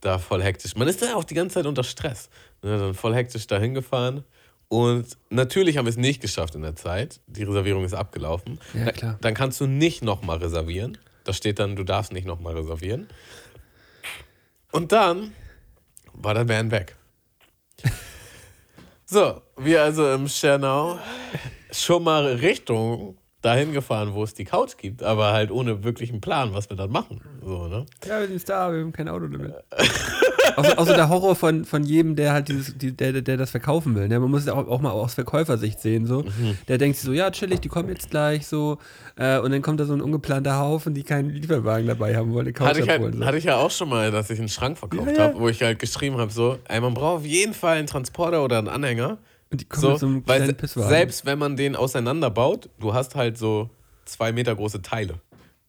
da voll hektisch. Man ist ja auch die ganze Zeit unter Stress. Ne? Dann voll hektisch dahin gefahren. Und natürlich haben wir es nicht geschafft in der Zeit. Die Reservierung ist abgelaufen. Ja, Da- klar. Dann kannst du nicht nochmal reservieren. Da steht dann, du darfst nicht nochmal reservieren. Und dann war der Van weg. So, wir also im Schernau schon mal Richtung dahin gefahren, wo es die Couch gibt, aber halt ohne wirklichen Plan, was wir dann machen. So, ne? Ja, wir sind da, wir haben kein Auto damit. außer, außer der Horror von, von jedem, der halt dieses, die, der, der das verkaufen will. Ne? Man muss es auch, auch mal aus Verkäufersicht sehen. So. Mhm. Der denkt sich so, ja, chillig, die kommen jetzt gleich so. Äh, und dann kommt da so ein ungeplanter Haufen, die keinen Lieferwagen dabei haben wollen, Couch Hatte ich, halt, so. hatte ich ja auch schon mal, dass ich einen Schrank verkauft Ja, ja. habe, wo ich halt geschrieben habe, so, ey, man braucht auf jeden Fall einen Transporter oder einen Anhänger. und die kommen So, mit so einem weil Pisswagen. selbst wenn man den auseinanderbaut, du hast halt so zwei Meter große Teile.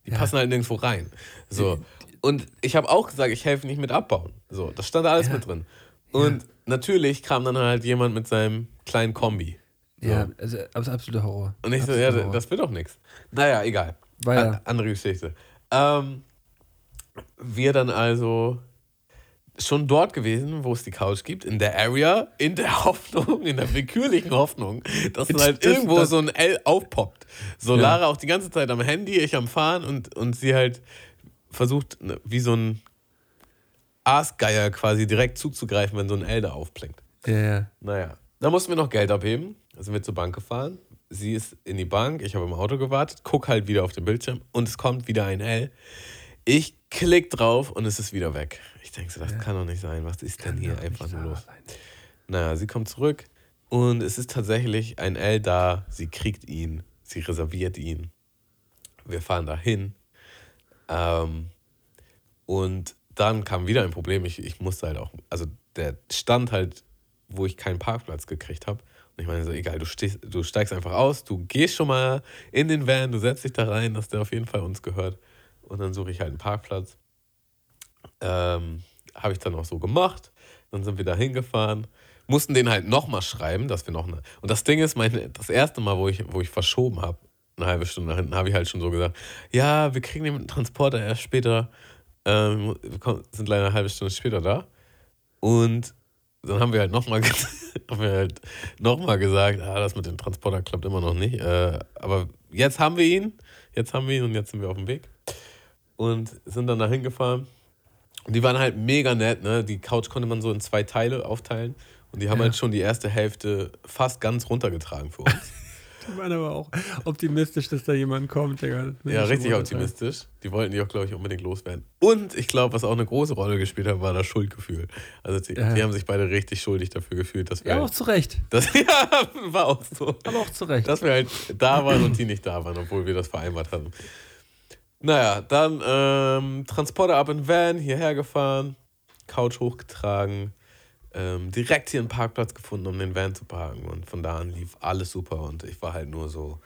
Die Ja. passen halt nirgendwo rein. So. Und ich habe auch gesagt, ich helfe nicht mit abbauen. So, das stand da alles Ja. mit drin. Und natürlich kam dann halt jemand mit seinem kleinen Kombi. So. Ja, also abs- absoluter Horror. Und ich so, Absoluter ja, Horror. das wird doch nichts. Naja, egal. Weiter. An, andere Geschichte. Ähm, wir dann also schon dort gewesen, wo es die Couch gibt, in der Area, in der Hoffnung, in der willkürlichen Hoffnung, dass Das- halt irgendwo so ein L aufpoppt. So Ja. Lara auch die ganze Zeit am Handy, ich am Fahren und, und sie halt versucht, ne, wie so ein Aasgeier quasi direkt zuzugreifen, wenn so ein L da aufblinkt. Ja, ja. Naja, da mussten wir noch Geld abheben. Da sind wir zur Bank gefahren. Sie ist in die Bank, ich habe im Auto gewartet, guck halt wieder auf den Bildschirm und es kommt wieder ein L. Ich klick drauf und es ist wieder weg. Ich denke so, das kann doch nicht sein. Was ist denn hier einfach nur los? sein. Naja, sie kommt zurück und es ist tatsächlich ein L da. Sie kriegt ihn, sie reserviert ihn. Wir fahren dahin. Ähm, und dann kam wieder ein Problem. Ich, ich musste halt auch, also der stand halt, wo ich keinen Parkplatz gekriegt habe. Und ich meine so, egal, du, stehst, du steigst einfach aus, du gehst schon mal in den Van, du setzt dich da rein, dass der auf jeden Fall uns gehört. Und dann suche ich halt einen Parkplatz. Ähm, habe ich dann auch so gemacht. Dann sind wir da hingefahren. Mussten den halt nochmal schreiben, dass wir noch eine. Und das Ding ist, mein, das erste Mal, wo ich, wo ich verschoben habe, eine halbe Stunde nach hinten, habe ich halt schon so gesagt: Ja, wir kriegen den Transporter erst später. Ähm, sind leider eine halbe Stunde später da. Und dann haben wir halt nochmal haben wir halt noch mal gesagt: ah, Das mit dem Transporter klappt immer noch nicht. Äh, aber jetzt haben wir ihn. Jetzt haben wir ihn und jetzt sind wir auf dem Weg. Und sind dann da hingefahren. Und die waren halt mega nett, ne? Die Couch konnte man so in zwei Teile aufteilen. Und die haben Ja. halt schon die erste Hälfte fast ganz runtergetragen für uns. Die waren aber auch optimistisch, dass da jemand kommt. Digga. Ja, richtig optimistisch. Die wollten die auch, glaube ich, unbedingt loswerden. Und ich glaube, was auch eine große Rolle gespielt hat, war das Schuldgefühl. Also die, Ja. die haben sich beide richtig schuldig dafür gefühlt, dass wir, Ja, auch zu Recht. das, ja, war auch so, Aber auch zu Recht. dass wir halt da waren und die nicht da waren, obwohl wir das vereinbart hatten. Naja, dann ähm, Transporter ab in Van, hierher gefahren, Couch hochgetragen, ähm, direkt hier einen Parkplatz gefunden, um den Van zu parken. Und von da an lief alles super und ich war halt nur so,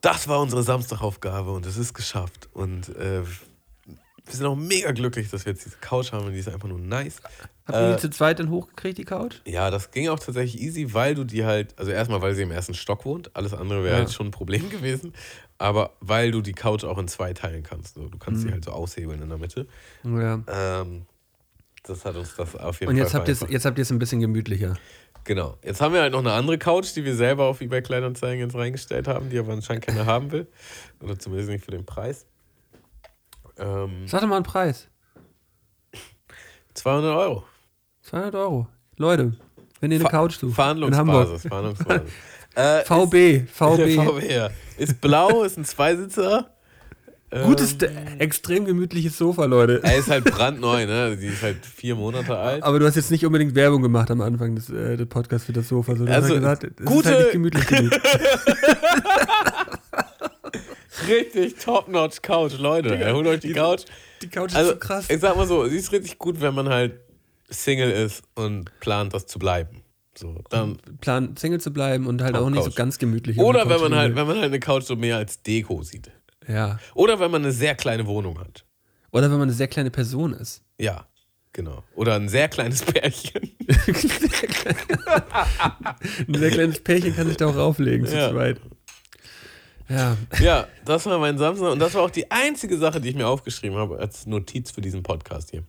das war unsere Samstagaufgabe und es ist geschafft. Und äh, wir sind auch mega glücklich, dass wir jetzt diese Couch haben und die ist einfach nur nice. Habt ihr Äh, die zu zweit dann hochgekriegt, die Couch? Ja, das ging auch tatsächlich easy, weil du die halt, also erstmal, weil sie im ersten Stock wohnt, alles andere wäre Ja. halt schon ein Problem gewesen, aber weil du die Couch auch in zwei teilen kannst. So. Du kannst Mhm. sie halt so aushebeln in der Mitte. Ja. Ähm, das hat uns das auf jeden Und Fall jetzt habt, vereinfacht. jetzt habt ihr es ein bisschen gemütlicher. Genau. Jetzt haben wir halt noch eine andere Couch, die wir selber auf eBay Kleinanzeigen jetzt reingestellt haben, die aber anscheinend keiner haben will. Oder zumindest nicht für den Preis. Ähm, Sag doch mal einen Preis. 200 Euro. 200 Euro. Leute, wenn ihr eine Ver- Couch sucht. In Hamburg. Verhandlungsbasis. Verhandlungsbasis. äh, VB, VB. VW, ja. Ist blau, ist ein Zweisitzer. Gutes, Ähm, extrem gemütliches Sofa, Leute. Er ist halt brandneu, ne? Die ist halt vier Monate alt. Aber du hast jetzt nicht unbedingt Werbung gemacht am Anfang des, äh, des Podcasts für das Sofa. So, du Also, gesagt, es gute- ist halt nicht gemütlich genug. Richtig top-notch Couch, Leute. ey, holt euch die Couch. Die Couch ist Also, so krass. ich sag mal so, sie ist richtig gut, wenn man halt Single ist und plant, das zu bleiben. So, dann, Plan, Single zu bleiben und halt auch nicht so Couch. ganz gemütlich. oder wenn man halt, wenn man halt eine Couch so mehr als Deko sieht. Ja. Oder wenn man eine sehr kleine Wohnung hat. Oder wenn man eine sehr kleine Person ist. Ja, genau. Oder ein sehr kleines Pärchen. Ein sehr kleines Pärchen kann sich da auch rauflegen zu Ja. zweit. Ja. Ja, das war mein Samstag und das war auch die einzige Sache, die ich mir aufgeschrieben habe als Notiz für diesen Podcast hier.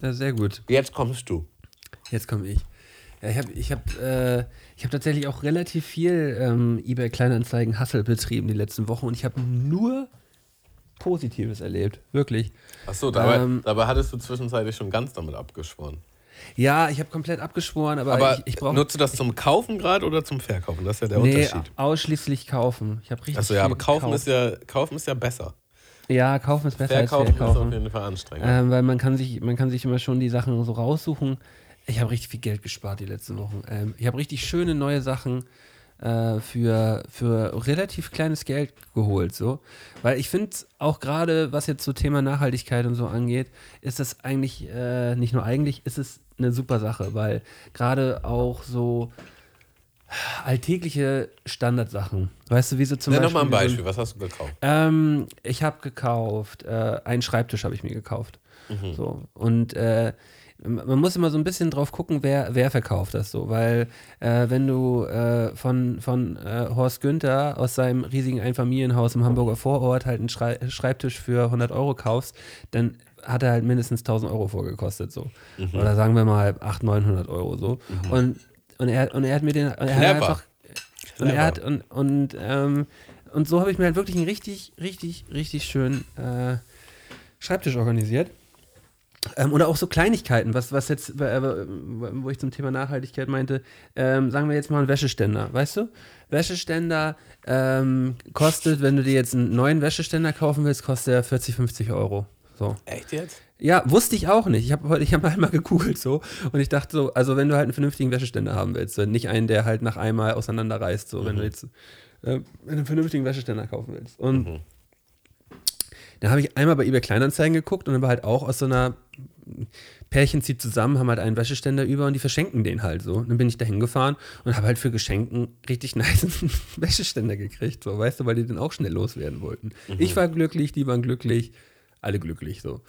ja, sehr gut. Jetzt kommst du. Jetzt komme ich. Ja, ich habe ich hab, äh, ich hab tatsächlich auch relativ viel ähm, eBay Kleinanzeigen Hassel betrieben die letzten Wochen und ich habe nur Positives erlebt. Wirklich. Achso, dabei, Ähm, dabei hattest du zwischenzeitlich schon ganz damit abgeschworen. Ja, ich habe komplett abgeschworen, aber, Aber ich, ich brauche. nutzt du das zum Kaufen gerade oder zum Verkaufen? Das ist ja der Nee, Unterschied. ausschließlich kaufen. Ich habe richtig. Achso, ja, aber kaufen gekauft. ist ja, kaufen ist ja besser. Ja, kaufen ist besser Verkaufen, als verkaufen. ist auf jeden Fall anstrengend. Ähm, weil man kann sich, man kann sich immer schon die Sachen so raussuchen. Ich habe richtig viel Geld gespart die letzten Wochen. Ähm, ich habe richtig schöne neue Sachen äh, für, für relativ kleines Geld geholt. So. Weil ich finde auch gerade, was jetzt so Thema Nachhaltigkeit und so angeht, ist das eigentlich, äh, nicht nur eigentlich, ist es eine super Sache, weil gerade auch so alltägliche Standardsachen, weißt du, wie so zum Nenn Beispiel. doch mal ein Beispiel. Was hast du gekauft? ähm, ich habe gekauft, äh, einen Schreibtisch habe ich mir gekauft. Mhm. So. Und äh, man muss immer so ein bisschen drauf gucken, wer, wer verkauft das so. Weil äh, wenn du äh, von, von äh, Horst Günther aus seinem riesigen Einfamilienhaus im Hamburger Vorort halt einen Schrei Schreibtisch für 100 Euro kaufst, dann hat er halt mindestens 1000 Euro vorgekostet so. Mhm. Oder sagen wir mal 800, 900 Euro so. Und, und, er, und er hat mir den er hat einfach und er hat und, und, ähm, und so habe ich mir halt wirklich einen richtig, richtig, richtig schönen äh, Schreibtisch organisiert. Ähm, oder auch so Kleinigkeiten, was, was jetzt, äh, wo ich zum Thema Nachhaltigkeit meinte, ähm, sagen wir jetzt mal einen Wäscheständer, weißt du? Wäscheständer ähm, kostet, wenn du dir jetzt einen neuen Wäscheständer kaufen willst, kostet er 40, 50 Euro. So. Echt jetzt? Ja, wusste ich auch nicht. Ich habe heute, ich habe einmal gegoogelt so und ich dachte so, also wenn du halt einen vernünftigen Wäscheständer haben willst, so nicht einen, der halt nach einmal auseinanderreißt, so wenn du jetzt äh, einen vernünftigen Wäscheständer kaufen willst. Und dann habe ich einmal bei eBay Kleinanzeigen geguckt und dann war halt auch aus so einer Pärchen zieht zusammen, haben halt einen Wäscheständer über und die verschenken den halt so. Und dann bin ich da hingefahren und habe halt für Geschenken richtig nice Wäscheständer gekriegt, so, weißt du, weil die den auch schnell loswerden wollten. Ich war glücklich, die waren glücklich, alle glücklich so.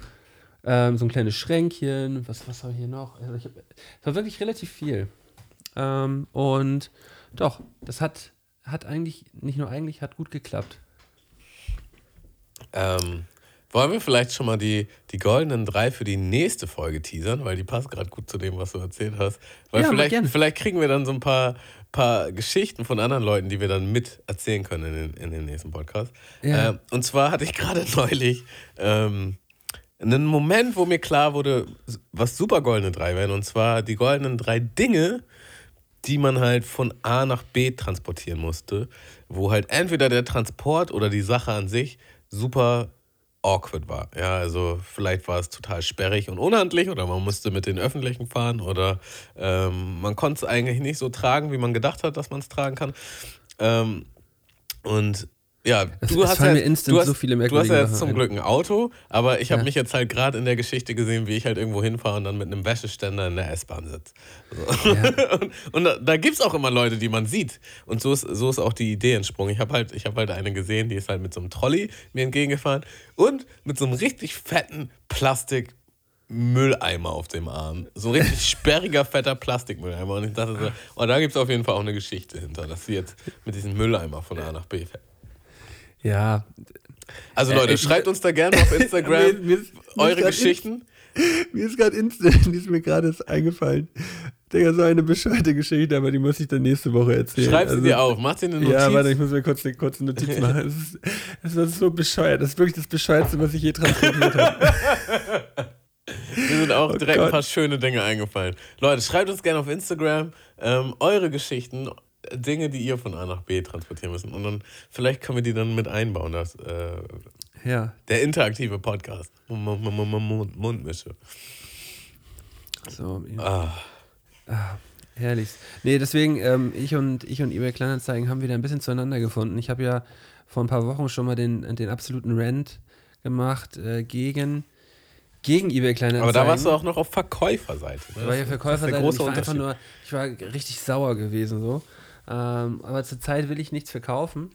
Ähm, so ein kleines Schränkchen, was, was habe ich hier noch? Also ich hab, es war wirklich relativ viel. Ähm, und doch, das hat, hat eigentlich, nicht nur eigentlich, hat gut geklappt. Ähm, wollen wir vielleicht schon mal die, die goldenen drei für die nächste Folge teasern, weil die passt gerade gut zu dem, was du erzählt hast. Weil Ja, vielleicht, gerne. vielleicht kriegen wir dann so ein paar, paar Geschichten von anderen Leuten, die wir dann mit erzählen können in den, in den nächsten Podcast. Ja. Ähm, und zwar hatte ich gerade neulich ähm, einen Moment, wo mir klar wurde, was super goldene drei wären. Und zwar die goldenen drei Dinge, die man halt von A nach B transportieren musste, wo halt entweder der Transport oder die Sache an sich super awkward war. Ja, also vielleicht war es total sperrig und unhandlich oder man musste mit den Öffentlichen fahren oder ähm, man konnte es eigentlich nicht so tragen, wie man gedacht hat, dass man es tragen kann. Ähm, und Ja, Es- du es hast ja, du hast, so viele Du hast ja jetzt zum. Glück ein Auto, aber ich habe Ja. mich jetzt halt gerade in der Geschichte gesehen, wie ich halt irgendwo hinfahre und dann mit einem Wäscheständer in der S-Bahn sitze. So. und und da, da gibt es auch immer Leute, die man sieht. Und so ist, so ist auch die Idee entsprungen. Ich habe halt, ich hab halt eine gesehen, die ist halt mit so einem Trolley mir entgegengefahren und mit so einem richtig fetten Plastik. Mülleimer auf dem Arm. So ein richtig sperriger, fetter Plastikmülleimer. Und ich dachte so, oh, da gibt es auf jeden Fall auch eine Geschichte hinter, dass sie jetzt mit diesem Mülleimer von A nach B fährt. Ja, Also Äh, Leute, ich- schreibt uns da gerne auf Instagram Mir- mir ist- eure Geschichten. Mir ist gerade instant, die ist mir gerade eingefallen. Digga, so eine bescheuerte Geschichte, aber die muss ich dann nächste Woche erzählen. Schreib sie Also- dir auf, mach dir eine Notiz. Ja, warte, ich muss mir kurz eine kurze Notiz machen. Es ist, es ist so bescheuert. Das ist wirklich das Bescheuertste, was ich je transportiert habe. Mir sind auch Oh direkt ein Gott. paar schöne Dinge eingefallen. Leute, schreibt uns gerne auf Instagram ähm, eure Geschichten, Dinge, die ihr von A nach B transportieren müssen. Und dann vielleicht können wir die dann mit einbauen, das, äh, Ja, der interaktive Podcast. Mund- Mundmische. so. Ah. Herrlich. Nee, deswegen, ähm, ich und ich und eBay Kleinanzeigen haben wieder ein bisschen zueinander gefunden. Ich habe ja vor ein paar Wochen schon mal den, den absoluten Rant gemacht äh, gegen, gegen eBay Kleinanzeigen. Aber da warst du auch noch auf Verkäuferseite. Ne? Ich war ja Das ist Verkäufer, der ich war einfach nur, ich war richtig sauer gewesen so. Ähm, aber zurzeit will ich nichts verkaufen.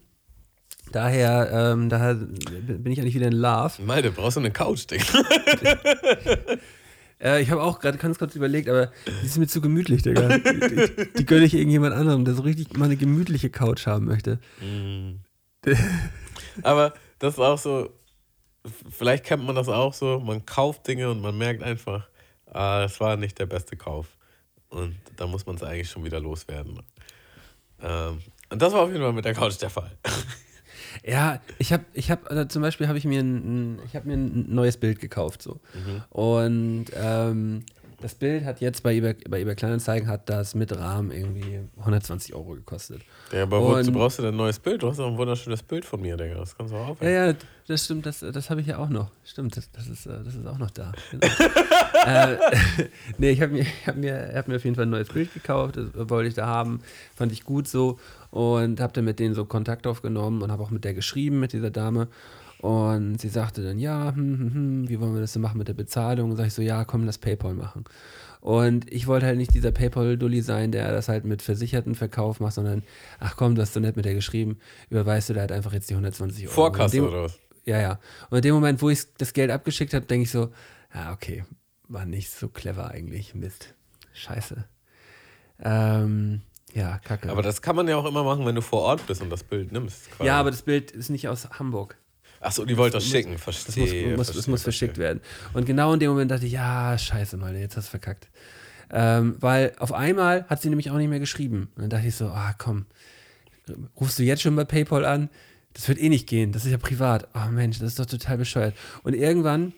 Daher, ähm, daher bin ich eigentlich wieder in Love. Malte, brauchst du eine Couch, Digga? Äh, ich habe auch gerade ganz kurz überlegt, aber die ist mir zu gemütlich, Digga. Die, die, die gönne ich irgendjemand anderem, der so richtig mal eine gemütliche Couch haben möchte. Aber das ist auch so, vielleicht kennt man das auch so, man kauft Dinge und man merkt einfach, ah, das war nicht der beste Kauf. Und da muss man es eigentlich schon wieder loswerden. Ähm, und das war auf jeden Fall mit der Couch der Fall. Ja, ich habe, ich habe, also zum Beispiel habe ich mir ein, ein- ich habe mir ein neues Bild gekauft so. Und ähm, das Bild hat jetzt bei eBay, bei eBay Kleinanzeigen hat das mit Rahmen irgendwie 120 Euro gekostet. Ja, aber wozu brauchst du denn ein neues Bild? Du hast doch ein wunderschönes Bild von mir, Digga. Das kannst du auch Ja, aufhängen. ja, das stimmt, das, das habe ich ja auch noch. Stimmt, das, das, ist, äh, das ist auch noch da. Genau. äh, nee, ich habe mir, ich hab mir, hab mir auf jeden Fall ein neues Bild gekauft, das wollte ich da haben, fand ich gut so und habe dann mit denen so Kontakt aufgenommen und habe auch mit der geschrieben, mit dieser Dame. Und sie sagte dann, ja, hm, hm, hm, wie wollen wir das denn machen mit der Bezahlung? Und sag ich so, ja, komm, lass PayPal machen. Und ich wollte halt nicht dieser PayPal-Dulli sein, der das halt mit versicherten Verkauf macht, sondern, ach komm, du hast so nett mit der geschrieben, überweist du da halt einfach jetzt die 120 Euro. Vorkasse dem- oder was? ja, ja. Und in dem Moment, wo ich das Geld abgeschickt habe, denke ich so, ja, okay, war nicht so clever eigentlich. Mist. Scheiße. Ähm, ja, kacke. Aber das kann man ja auch immer machen, wenn du vor Ort bist und das Bild nimmst. quasi. ja, aber das Bild ist nicht aus Hamburg. Achso, die wollte das muss- schicken, Das muss, verstehe. muss, das muss verschickt werden. Und genau in dem Moment dachte ich, ja, scheiße, mal, jetzt hast du verkackt. Ähm, weil auf einmal hat sie nämlich auch nicht mehr geschrieben. Und dann dachte ich so, ah, komm, rufst du jetzt schon bei PayPal an? Das wird eh nicht gehen, das ist ja privat. Oh Mensch, das ist doch total bescheuert. Und irgendwann,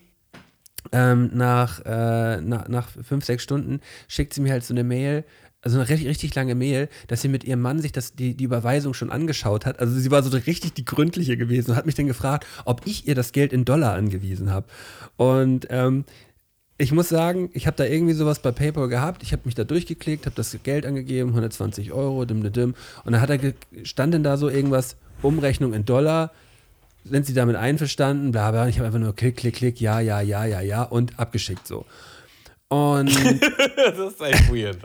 ähm, nach, äh, nach, nach fünf, sechs Stunden, schickt sie mir halt so eine Mail, also eine richtig, richtig lange Mail, dass sie mit ihrem Mann sich das, die, die Überweisung schon angeschaut hat. Also sie war so richtig die gründliche gewesen und hat mich dann gefragt, ob ich ihr das Geld in Dollar angewiesen habe. Und ähm, ich muss sagen, ich habe da irgendwie sowas bei PayPal gehabt. Ich habe mich da durchgeklickt, habe das Geld angegeben, 120 Euro, dim, dim, dim. Und dann hat er stand denn da so irgendwas, Umrechnung in Dollar. Sind Sie damit einverstanden? Bla, bla. Und ich habe einfach nur klick, klick, klick, ja, ja, ja, ja, ja und abgeschickt so. Und das ist echt weird.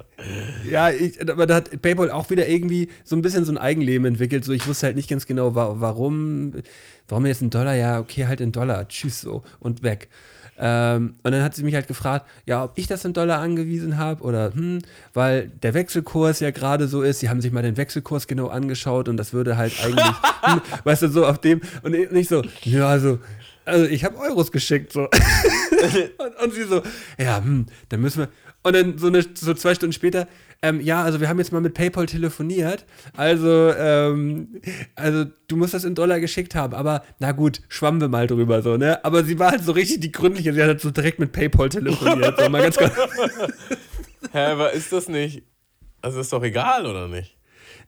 ja, ich, aber da hat PayPal auch wieder irgendwie so ein bisschen so ein Eigenleben entwickelt. So, ich wusste halt nicht ganz genau, wa warum, warum jetzt ein Dollar? Ja, okay, halt in Dollar, tschüss so und weg. Ähm, und dann hat sie mich halt gefragt, ja, ob ich das in Dollar angewiesen habe oder hm, weil der Wechselkurs ja gerade so ist. Sie haben sich mal den Wechselkurs genau angeschaut und das würde halt eigentlich, hm, weißt du, so auf dem und ich- nicht so, ja, also, also ich habe Euros geschickt so. und, und sie so, ja, hm, dann müssen wir. Und dann so, eine, so zwei Stunden später, ähm, ja, also wir haben jetzt mal mit PayPal telefoniert. Also, ähm, also du musst das in Dollar geschickt haben, aber na gut, schwammen wir mal drüber so, ne? Aber sie war halt so richtig die gründliche, sie hat halt so direkt mit PayPal telefoniert. So, mal ganz kurz. Hä, aber ist das nicht. Also ist doch egal, oder nicht?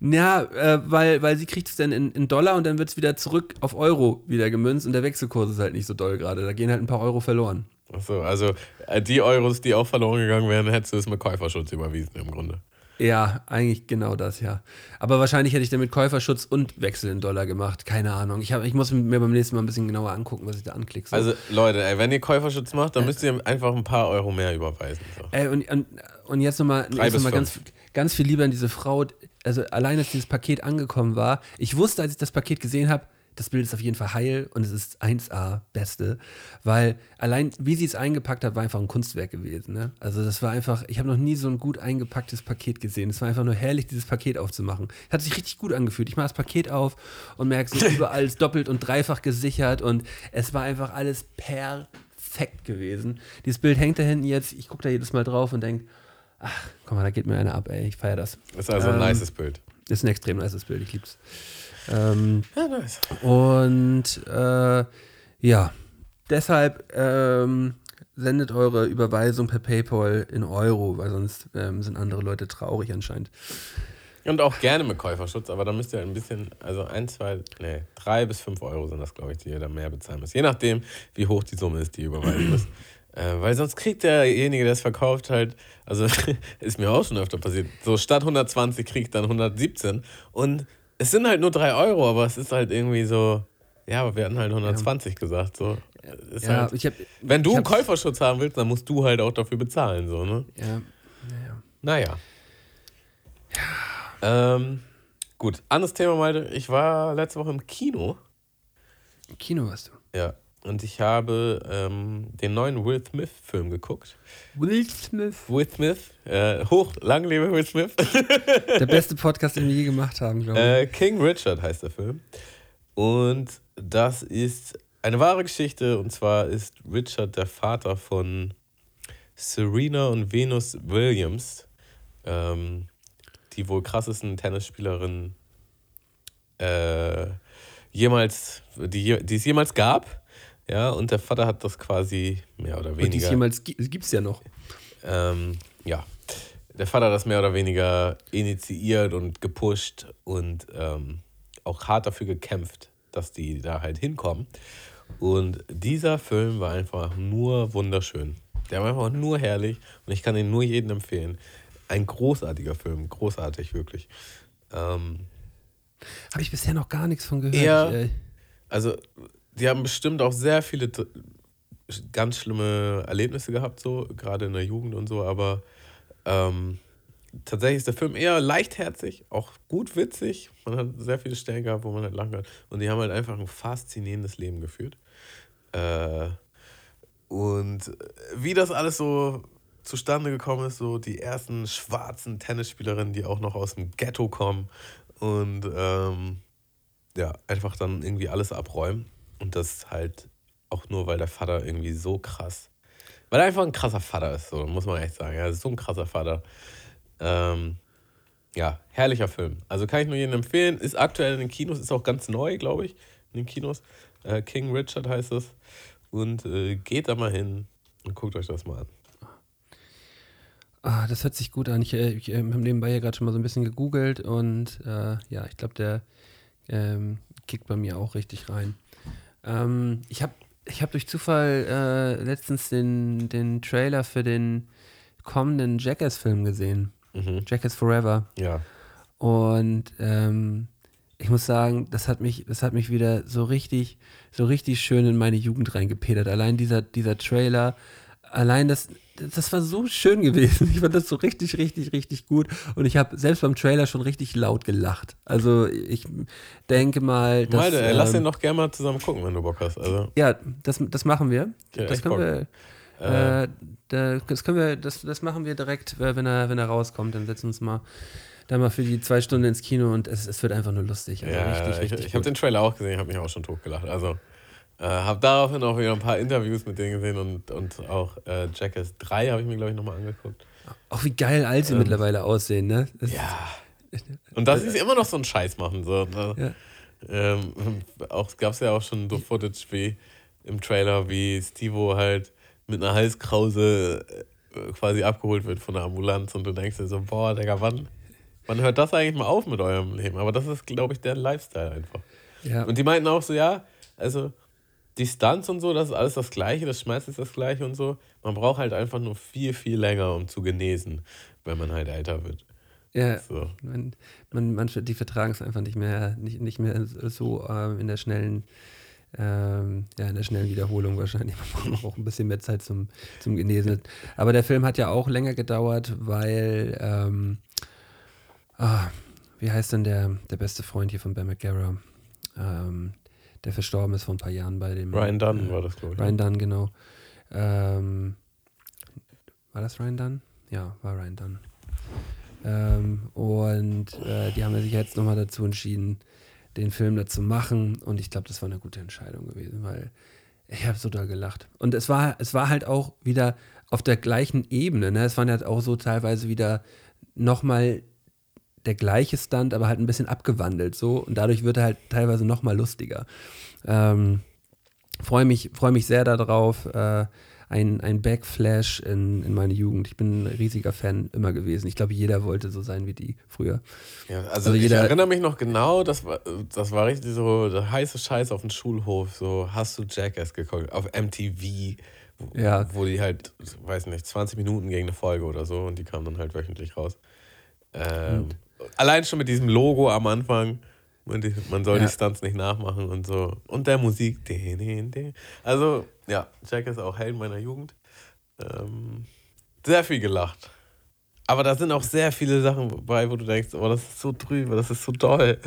Ja, äh, weil, weil sie kriegt es dann in, in Dollar und dann wird es wieder zurück auf Euro wieder gemünzt und der Wechselkurs ist halt nicht so doll gerade. Da gehen halt ein paar Euro verloren. Achso, also äh, die Euros, die auch verloren gegangen wären, hättest du es mit Käuferschutz überwiesen im Grunde. Ja, eigentlich genau das, ja. Aber wahrscheinlich hätte ich damit Käuferschutz und Wechsel in Dollar gemacht. Keine Ahnung. Ich, hab, ich muss mir beim nächsten Mal ein bisschen genauer angucken, was ich da anklicke. So. Also, Leute, ey, wenn ihr Käuferschutz macht, dann müsst ihr einfach ein paar Euro mehr überweisen. So. Ey, und, und, und jetzt nochmal noch ganz, ganz viel lieber an diese Frau. Also, allein als dieses Paket angekommen war, ich wusste, als ich das Paket gesehen habe, das Bild ist auf jeden Fall heil und es ist 1A Beste, weil allein wie sie es eingepackt hat, war einfach ein Kunstwerk gewesen. Ne? Also das war einfach, ich habe noch nie so ein gut eingepacktes Paket gesehen. Es war einfach nur herrlich, dieses Paket aufzumachen. Hat sich richtig gut angefühlt. Ich mache das Paket auf und merke so überall ist doppelt und dreifach gesichert und es war einfach alles perfekt gewesen. Dieses Bild hängt da hinten jetzt, ich gucke da jedes Mal drauf und denke, ach, komm mal, da geht mir einer ab, ey, ich feiere das. Ist also ein Ähm, nices Bild. Ist ein extrem nices Bild, ich lieb's. Ähm, Ja, nice. und äh, ja, deshalb ähm, sendet eure Überweisung per PayPal in Euro, weil sonst ähm, sind andere Leute traurig anscheinend. Und auch gerne mit Käuferschutz, aber da müsst ihr ein bisschen, also ein, zwei, nee, drei bis fünf Euro sind das, glaube ich, die ihr da mehr bezahlen müsst. Je nachdem, wie hoch die Summe ist, die ihr überweisen müsst. Äh, weil sonst kriegt derjenige, der es verkauft, halt, also ist mir auch schon öfter passiert, so statt 120 kriegt dann 117 und es sind halt nur drei Euro, aber es ist halt irgendwie so, ja, aber wir hatten halt 120 gesagt, so. Ist Ja, halt, hab, wenn du einen Käuferschutz haben willst, dann musst du halt auch dafür bezahlen, so, ne? ja, Naja. Ähm, gut, anderes Thema, Malte. Ich war letzte Woche im Kino. im Kino warst du. Ja. Und ich habe ähm, den neuen Will Smith-Film geguckt. Will Smith. Will Smith, äh, hoch, lang lebe Will Smith. Der beste Podcast, den wir je gemacht haben, glaube ich. äh, King Richard heißt der Film. Und das ist eine wahre Geschichte. Und zwar ist Richard der Vater von Serena und Venus Williams, ähm, die wohl krassesten Tennisspielerinnen äh, jemals, die, die es jemals gab. Ja, und der Vater hat das quasi mehr oder Und dies weniger. jemals gi- gibt's ja noch. Ähm, ja, der Vater hat das mehr oder weniger initiiert und gepusht und ähm, auch hart dafür gekämpft, dass die da halt hinkommen. Und dieser Film war einfach nur wunderschön. Der war einfach nur herrlich und ich kann ihn nur jedem empfehlen. Ein großartiger Film, großartig, wirklich. Ähm, Habe ich bisher noch gar nichts von gehört. Ja. Ich, äh, also, die haben bestimmt auch sehr viele ganz schlimme Erlebnisse gehabt, so, gerade in der Jugend und so, aber ähm, tatsächlich ist der Film eher leichtherzig, auch gut witzig. Man hat sehr viele Stellen gehabt, wo man halt lachen kann. Und die haben halt einfach ein faszinierendes Leben geführt. Äh, und wie das alles so zustande gekommen ist, so die ersten schwarzen Tennisspielerinnen, die auch noch aus dem Ghetto kommen und ähm, ja, einfach dann irgendwie alles abräumen. Und das halt auch nur, weil der Vater irgendwie so krass, weil er einfach ein krasser Vater ist, so muss man echt sagen. Er ist so ein krasser Vater. Ähm, ja, herrlicher Film. Also kann ich nur jedem empfehlen. Ist aktuell in den Kinos, ist auch ganz neu, glaube ich, in den Kinos. Äh, King Richard heißt es. Und äh, geht da mal hin und guckt euch das mal an. Ah, das hört sich gut an. Ich, äh, ich äh, habe nebenbei ja gerade schon mal so ein bisschen gegoogelt und äh, ja, ich glaube, der ähm, kickt bei mir auch richtig rein. Ähm, ich habe ich hab durch Zufall äh, letztens den, den Trailer für den kommenden Jackass-Film gesehen. Mhm. Jackass Forever. Ja. Und ähm, ich muss sagen, das hat mich, das hat mich wieder so richtig, so richtig schön in meine Jugend reingepedert. Allein dieser, dieser Trailer, allein das, das war so schön gewesen. Ich fand das so richtig, richtig, richtig gut. Und ich habe selbst beim Trailer schon richtig laut gelacht. Also ich denke mal, dass, Malte, ey, lass ähm, den doch gerne mal zusammen gucken, wenn du Bock hast. Also, ja, das, das machen wir. Ja, das können Bock. wir. Äh, da, das können wir, das, das machen wir direkt, äh, wenn er, wenn er rauskommt. Dann setzen wir uns mal da mal für die zwei Stunden ins Kino und es, es wird einfach nur lustig. Also ja, richtig, richtig. ich, ich habe den Trailer auch gesehen, habe mich auch schon totgelacht. Also, äh, habe daraufhin auch wieder ein paar Interviews mit denen gesehen und, und auch äh, Jackass 3 habe ich mir, glaube ich, nochmal angeguckt. Auch wie geil alt sie Ähm, mittlerweile aussehen, ne? Das Ja. Und dass sie immer noch so einen Scheiß machen. So. ne? Ja. Ähm, auch gab es ja auch schon so Footage wie im Trailer, wie Stevo halt mit einer Halskrause äh, quasi abgeholt wird von der Ambulanz und du denkst dir so, boah, Digga, wann, wann hört das eigentlich mal auf mit eurem Leben? Aber das ist, glaube ich, der Lifestyle einfach. Ja, Und die meinten auch so, ja, also die Stunts und so, das ist alles das Gleiche, das Schmerz ist das Gleiche und so. Man braucht halt einfach nur viel, viel länger, um zu genesen, wenn man halt älter wird. Ja, So. man, man, manche, die vertragen es einfach nicht mehr, nicht, nicht mehr so ähm, in der schnellen, ähm, ja, in der schnellen Wiederholung wahrscheinlich. Man braucht auch ein bisschen mehr Zeit zum, zum Genesen. Aber der Film hat ja auch länger gedauert, weil, ähm, ah, wie heißt denn der, der beste Freund hier von Ben McGarrah, ähm, der verstorben ist vor ein paar Jahren bei dem. Ryan Dunn äh, war das, glaube ich. Ryan Dunn, genau. Ähm, war das Ryan Dunn? Ja, war Ryan Dunn. Ähm, und äh, die haben sich jetzt nochmal dazu entschieden, den Film dazu machen. Und ich glaube, das war eine gute Entscheidung gewesen, weil ich habe so da gelacht. Und es war, es war halt auch wieder auf der gleichen Ebene. Ne? Es waren halt auch so teilweise wieder nochmal der gleiche Stunt, aber halt ein bisschen abgewandelt so. Und dadurch wird er halt teilweise nochmal lustiger. Ähm, Freue mich, freu mich sehr darauf. Äh, ein, ein Backflash in, in meine Jugend. Ich bin ein riesiger Fan immer gewesen. Ich glaube, jeder wollte so sein wie die früher. Ja, also, Also ich erinnere mich noch genau, das war, das war richtig so der heiße Scheiß auf dem Schulhof. So, hast du Jackass geguckt? Auf MTV, wo, Ja. wo die halt, weiß nicht, 20 Minuten gegen eine Folge oder so und die kamen dann halt wöchentlich raus. Ähm, allein schon mit diesem Logo am Anfang. Man, soll Ja. die Stunts nicht nachmachen und so. Und der Musik. Also, ja, Jackass auch Held meiner Jugend. Ähm, sehr viel gelacht. Aber da sind auch sehr viele Sachen bei, wo du denkst, oh, das ist so drüber, das ist so toll.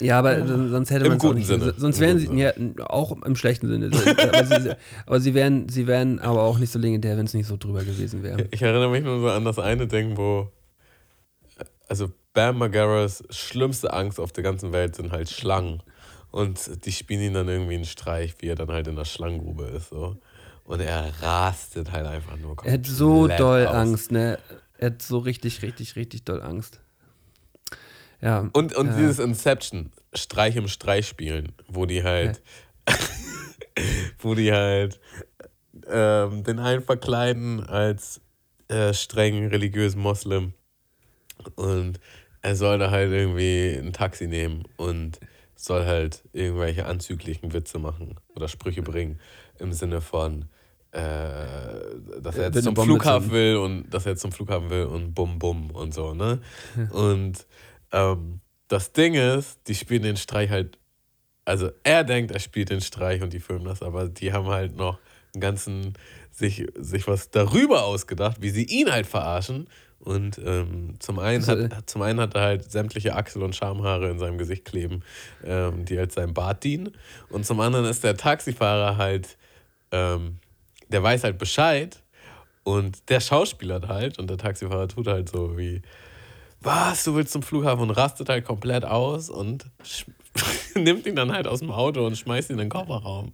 Ja, aber son- sonst hätte Im man es auch guten nicht. Sinne. Sonst Im wären sie, ja, auch im schlechten Sinne. aber sie, aber sie wären, sie wären aber auch nicht so legendär, wenn es nicht so drüber gewesen wäre. Ich erinnere mich nur so an das eine Ding, wo, also Bam Margera's schlimmste Angst auf der ganzen Welt sind halt Schlangen. Und die spielen ihn dann irgendwie einen Streich, wie er dann halt in der Schlangengrube ist. So. Und er rastet halt einfach nur. Er hat so doll aus. Angst, ne? Er hat so richtig, richtig, richtig doll Angst. Ja. Und, und Ja. dieses Inception, Streich im Streich spielen, wo die halt, wo die halt ähm, den einen verkleiden als äh, streng religiösen Moslem und er soll da halt irgendwie ein Taxi nehmen und soll halt irgendwelche anzüglichen Witze machen oder Sprüche bringen im Sinne von äh, dass Äh, er wird jetzt zum Flughafen will und dass er jetzt zum Flughafen will und bum bum und so, ne? Und ähm, das Ding ist, die spielen den Streich halt, also er denkt, er spielt den Streich und die filmen das, aber die haben halt noch einen ganzen, sich, sich was darüber ausgedacht, wie sie ihn halt verarschen. Und ähm, zum, einen Also, hat, zum einen hat er halt sämtliche Achsel- und Schamhaare in seinem Gesicht kleben, ähm, die als sein Bart dienen. Und zum anderen ist der Taxifahrer halt, ähm, der weiß halt Bescheid und der schauspielert halt und der Taxifahrer tut halt so wie, was, du willst zum Flughafen und rastet halt komplett aus und nimmt ihn dann halt aus dem Auto und schmeißt ihn in den Kofferraum.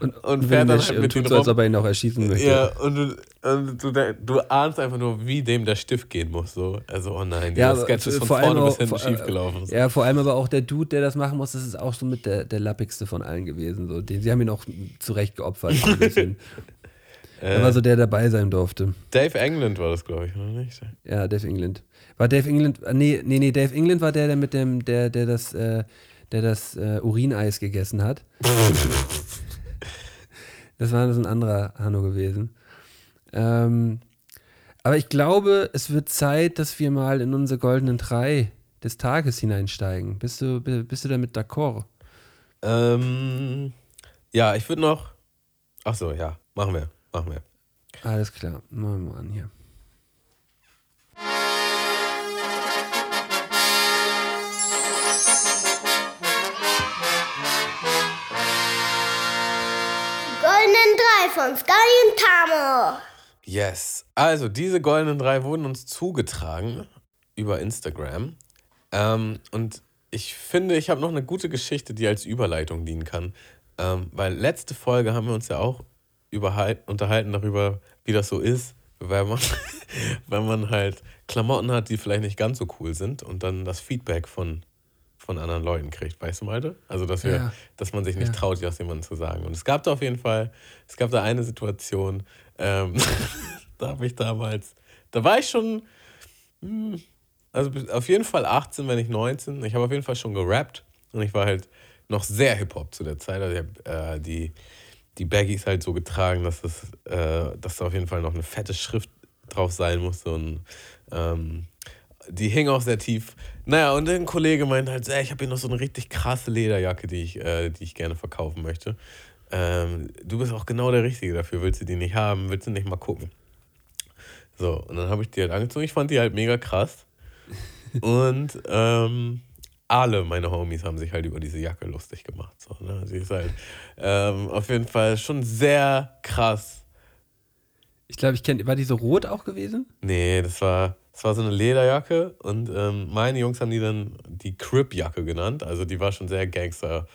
Und, und fährt dann halt mit tut so, als ob er ihn auch erschießen möchte. Ja, und, du, und du, du ahnst einfach nur, wie dem der Stift gehen muss. So. Also, oh nein, Ja, dieser aber Sketch ist von vorne bis auch- hinten vor- äh, schief gelaufen. Ja, vor allem aber auch der Dude, der das machen muss, das ist auch so mit der, der lappigste von allen gewesen. So. Den, sie haben ihn auch zurecht geopfert. so er war so der, der dabei sein durfte. Dave England war das, glaube ich, oder nicht? Ja, Dave England. War Dave England, äh, nee, nee, nee, Dave England war der, der mit dem, der, der das, äh, der das äh, Urineis gegessen hat. das war so ein anderer Hanno gewesen. Ähm, aber ich glaube, es wird Zeit, dass wir mal in unsere goldenen drei des Tages hineinsteigen. Bist du, bi- bist du damit d'accord? Ähm, ja, ich würde noch. Ach so, ja, machen wir, machen wir. Alles klar, machen wir mal an hier. Goldenen Drei von Sky und Tamo. Yes. Also, diese goldenen drei wurden uns zugetragen über Instagram. Ähm, und ich finde, ich habe noch eine gute Geschichte, die als Überleitung dienen kann. Ähm, weil letzte Folge haben wir uns ja auch unterhalten darüber, wie das so ist, wenn man, wenn man halt Klamotten hat, die vielleicht nicht ganz so cool sind und dann das Feedback von, von anderen Leuten kriegt. Weißt du, Malte? Also, dass, wir, Ja. dass man sich nicht Ja. traut, das jemandem zu sagen. Und es gab da auf jeden Fall, es gab da eine Situation, ähm, da habe ich damals, da war ich schon, hm, also auf jeden Fall 18, wenn nicht 19. Ich habe auf jeden Fall schon gerappt und ich war halt noch sehr Hip-Hop zu der Zeit. Also ich habe äh, die, die Baggies halt so getragen, dass, das, äh, dass da auf jeden Fall noch eine fette Schrift drauf sein musste und Ähm, die hing auch sehr tief. Naja, und ein Kollege meinte halt, ey, ich habe hier noch so eine richtig krasse Lederjacke, die ich, äh, die ich gerne verkaufen möchte. Ähm, du bist auch genau der Richtige dafür. Willst du die nicht haben? Willst du nicht mal gucken? So, und dann habe ich die halt angezogen. Ich fand die halt mega krass. Und ähm, alle meine Homies haben sich halt über diese Jacke lustig gemacht. So, ne? Sie ist halt ähm, auf jeden Fall schon sehr krass. Ich glaube, ich kenne. War die so rot auch gewesen? Nee, das war, das war so eine Lederjacke und ähm, meine Jungs haben die dann die Crip-Jacke genannt. Also die war schon sehr Gangster.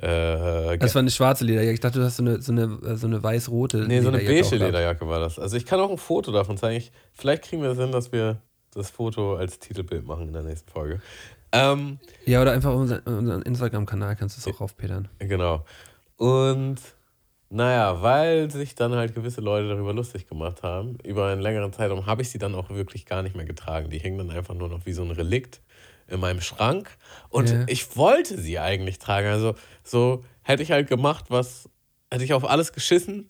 Äh, Das war eine schwarze Lederjacke. Ich dachte, du hast so eine, so eine, so eine weiß-rote nee, so eine beige. Lederjacke war das. Also ich kann auch ein Foto davon zeigen. Ich, vielleicht kriegen wir es hin, dass wir das Foto als Titelbild machen in der nächsten Folge. Ähm, Ja, oder einfach auf unseren, unseren Instagram-Kanal kannst du es auch raufpedern. Genau. Und naja, weil sich dann halt gewisse Leute darüber lustig gemacht haben, über einen längeren Zeitraum habe ich sie dann auch wirklich gar nicht mehr getragen. Die hingen dann einfach nur noch wie so ein Relikt in meinem Schrank. Und Ja. ich wollte sie eigentlich tragen. Also so hätte ich halt gemacht, was, hätte ich auf alles geschissen,